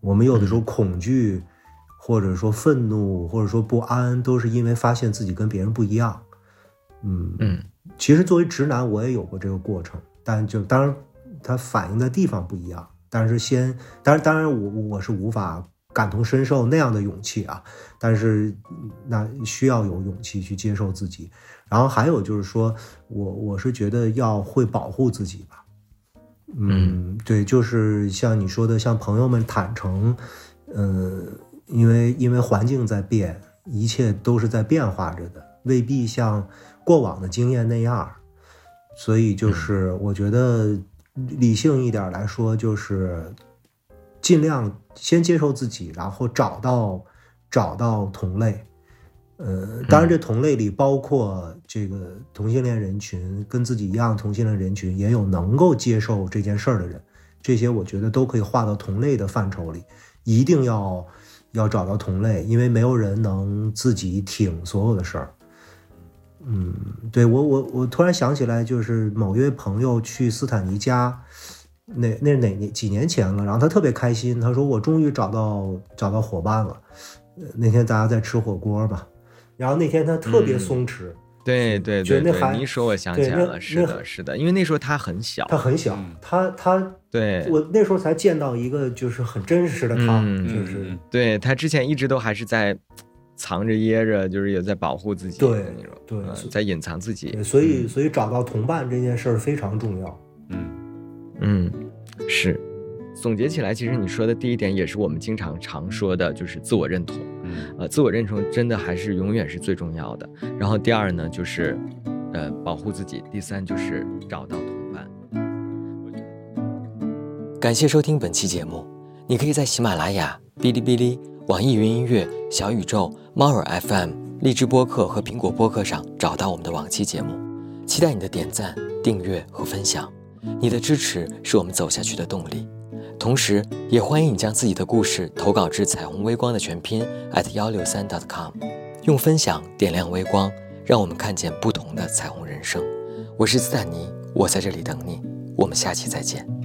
S2: 我们有的时候恐惧，或者说愤怒，或者说不安，都是因为发现自己跟别人不一样。嗯
S1: 嗯
S2: 其实作为直男，我也有过这个过程，但就当然它反映的地方不一样。但是先，当然当然我我是无法感同身受那样的勇气啊，但是嗯那需要有勇气去接受自己。然后还有就是说我我是觉得要会保护自己吧。嗯，对，就是像你说的，像朋友们坦诚，呃，因为因为环境在变，一切都是在变化着的，未必像过往的经验那样，所以就是我觉得理性一点来说，就是尽量先接受自己，然后找到找到同类。呃，当然，这同类里包括这个同性恋人群，跟自己一样同性恋人群，也有能够接受这件事儿的人，这些我觉得都可以划到同类的范畴里。一定要要找到同类，因为没有人能自己挺所有的事儿。嗯，对我我我突然想起来，就是某一位朋友去斯坦尼家，那那哪年几年前了，然后他特别开心，他说我终于找到找到伙伴了。呃那天大家在吃火锅嘛，然后那天他特别
S1: 嗯
S2: 松弛，
S1: 对对对对，
S2: 觉得那孩
S1: 你一说我想起来了，是
S2: 那
S1: 的，是的，因为那时候他很小，
S2: 他很小，
S3: 嗯
S2: 他他
S1: 对，
S2: 我那时候才见到一个就是很真实的他，
S1: 嗯
S2: 就是、
S3: 嗯
S1: 对他之前一直都还是在藏着掖着，就是也在保护自己的
S2: 对
S1: 那种，
S2: 对
S1: 嗯在隐藏自己，
S2: 所以
S1: 嗯
S2: 所以找到同伴这件事儿非常重要。
S3: 嗯
S1: 嗯，是。总结起来，其实你说的第一点也是我们经常常说的，就是自我认同。
S3: 嗯
S1: 呃，自我认同真的还是永远是最重要的。然后第二呢，就是呃保护自己；第三就是找到同伴。
S4: 感谢收听本期节目，你可以在喜马拉雅、哔哩哔哩、网易云音乐、小宇宙、猫耳 FM、荔枝播客和苹果播客上找到我们的往期节目。期待你的点赞、订阅和分享，你的支持是我们走下去的动力。同时，也欢迎你将自己的故事投稿至彩虹微光的全拼 at 幺六三 .com，用分享点亮微光，让我们看见不同的彩虹人生。我是斯坦尼，我在这里等你，我们下期再见。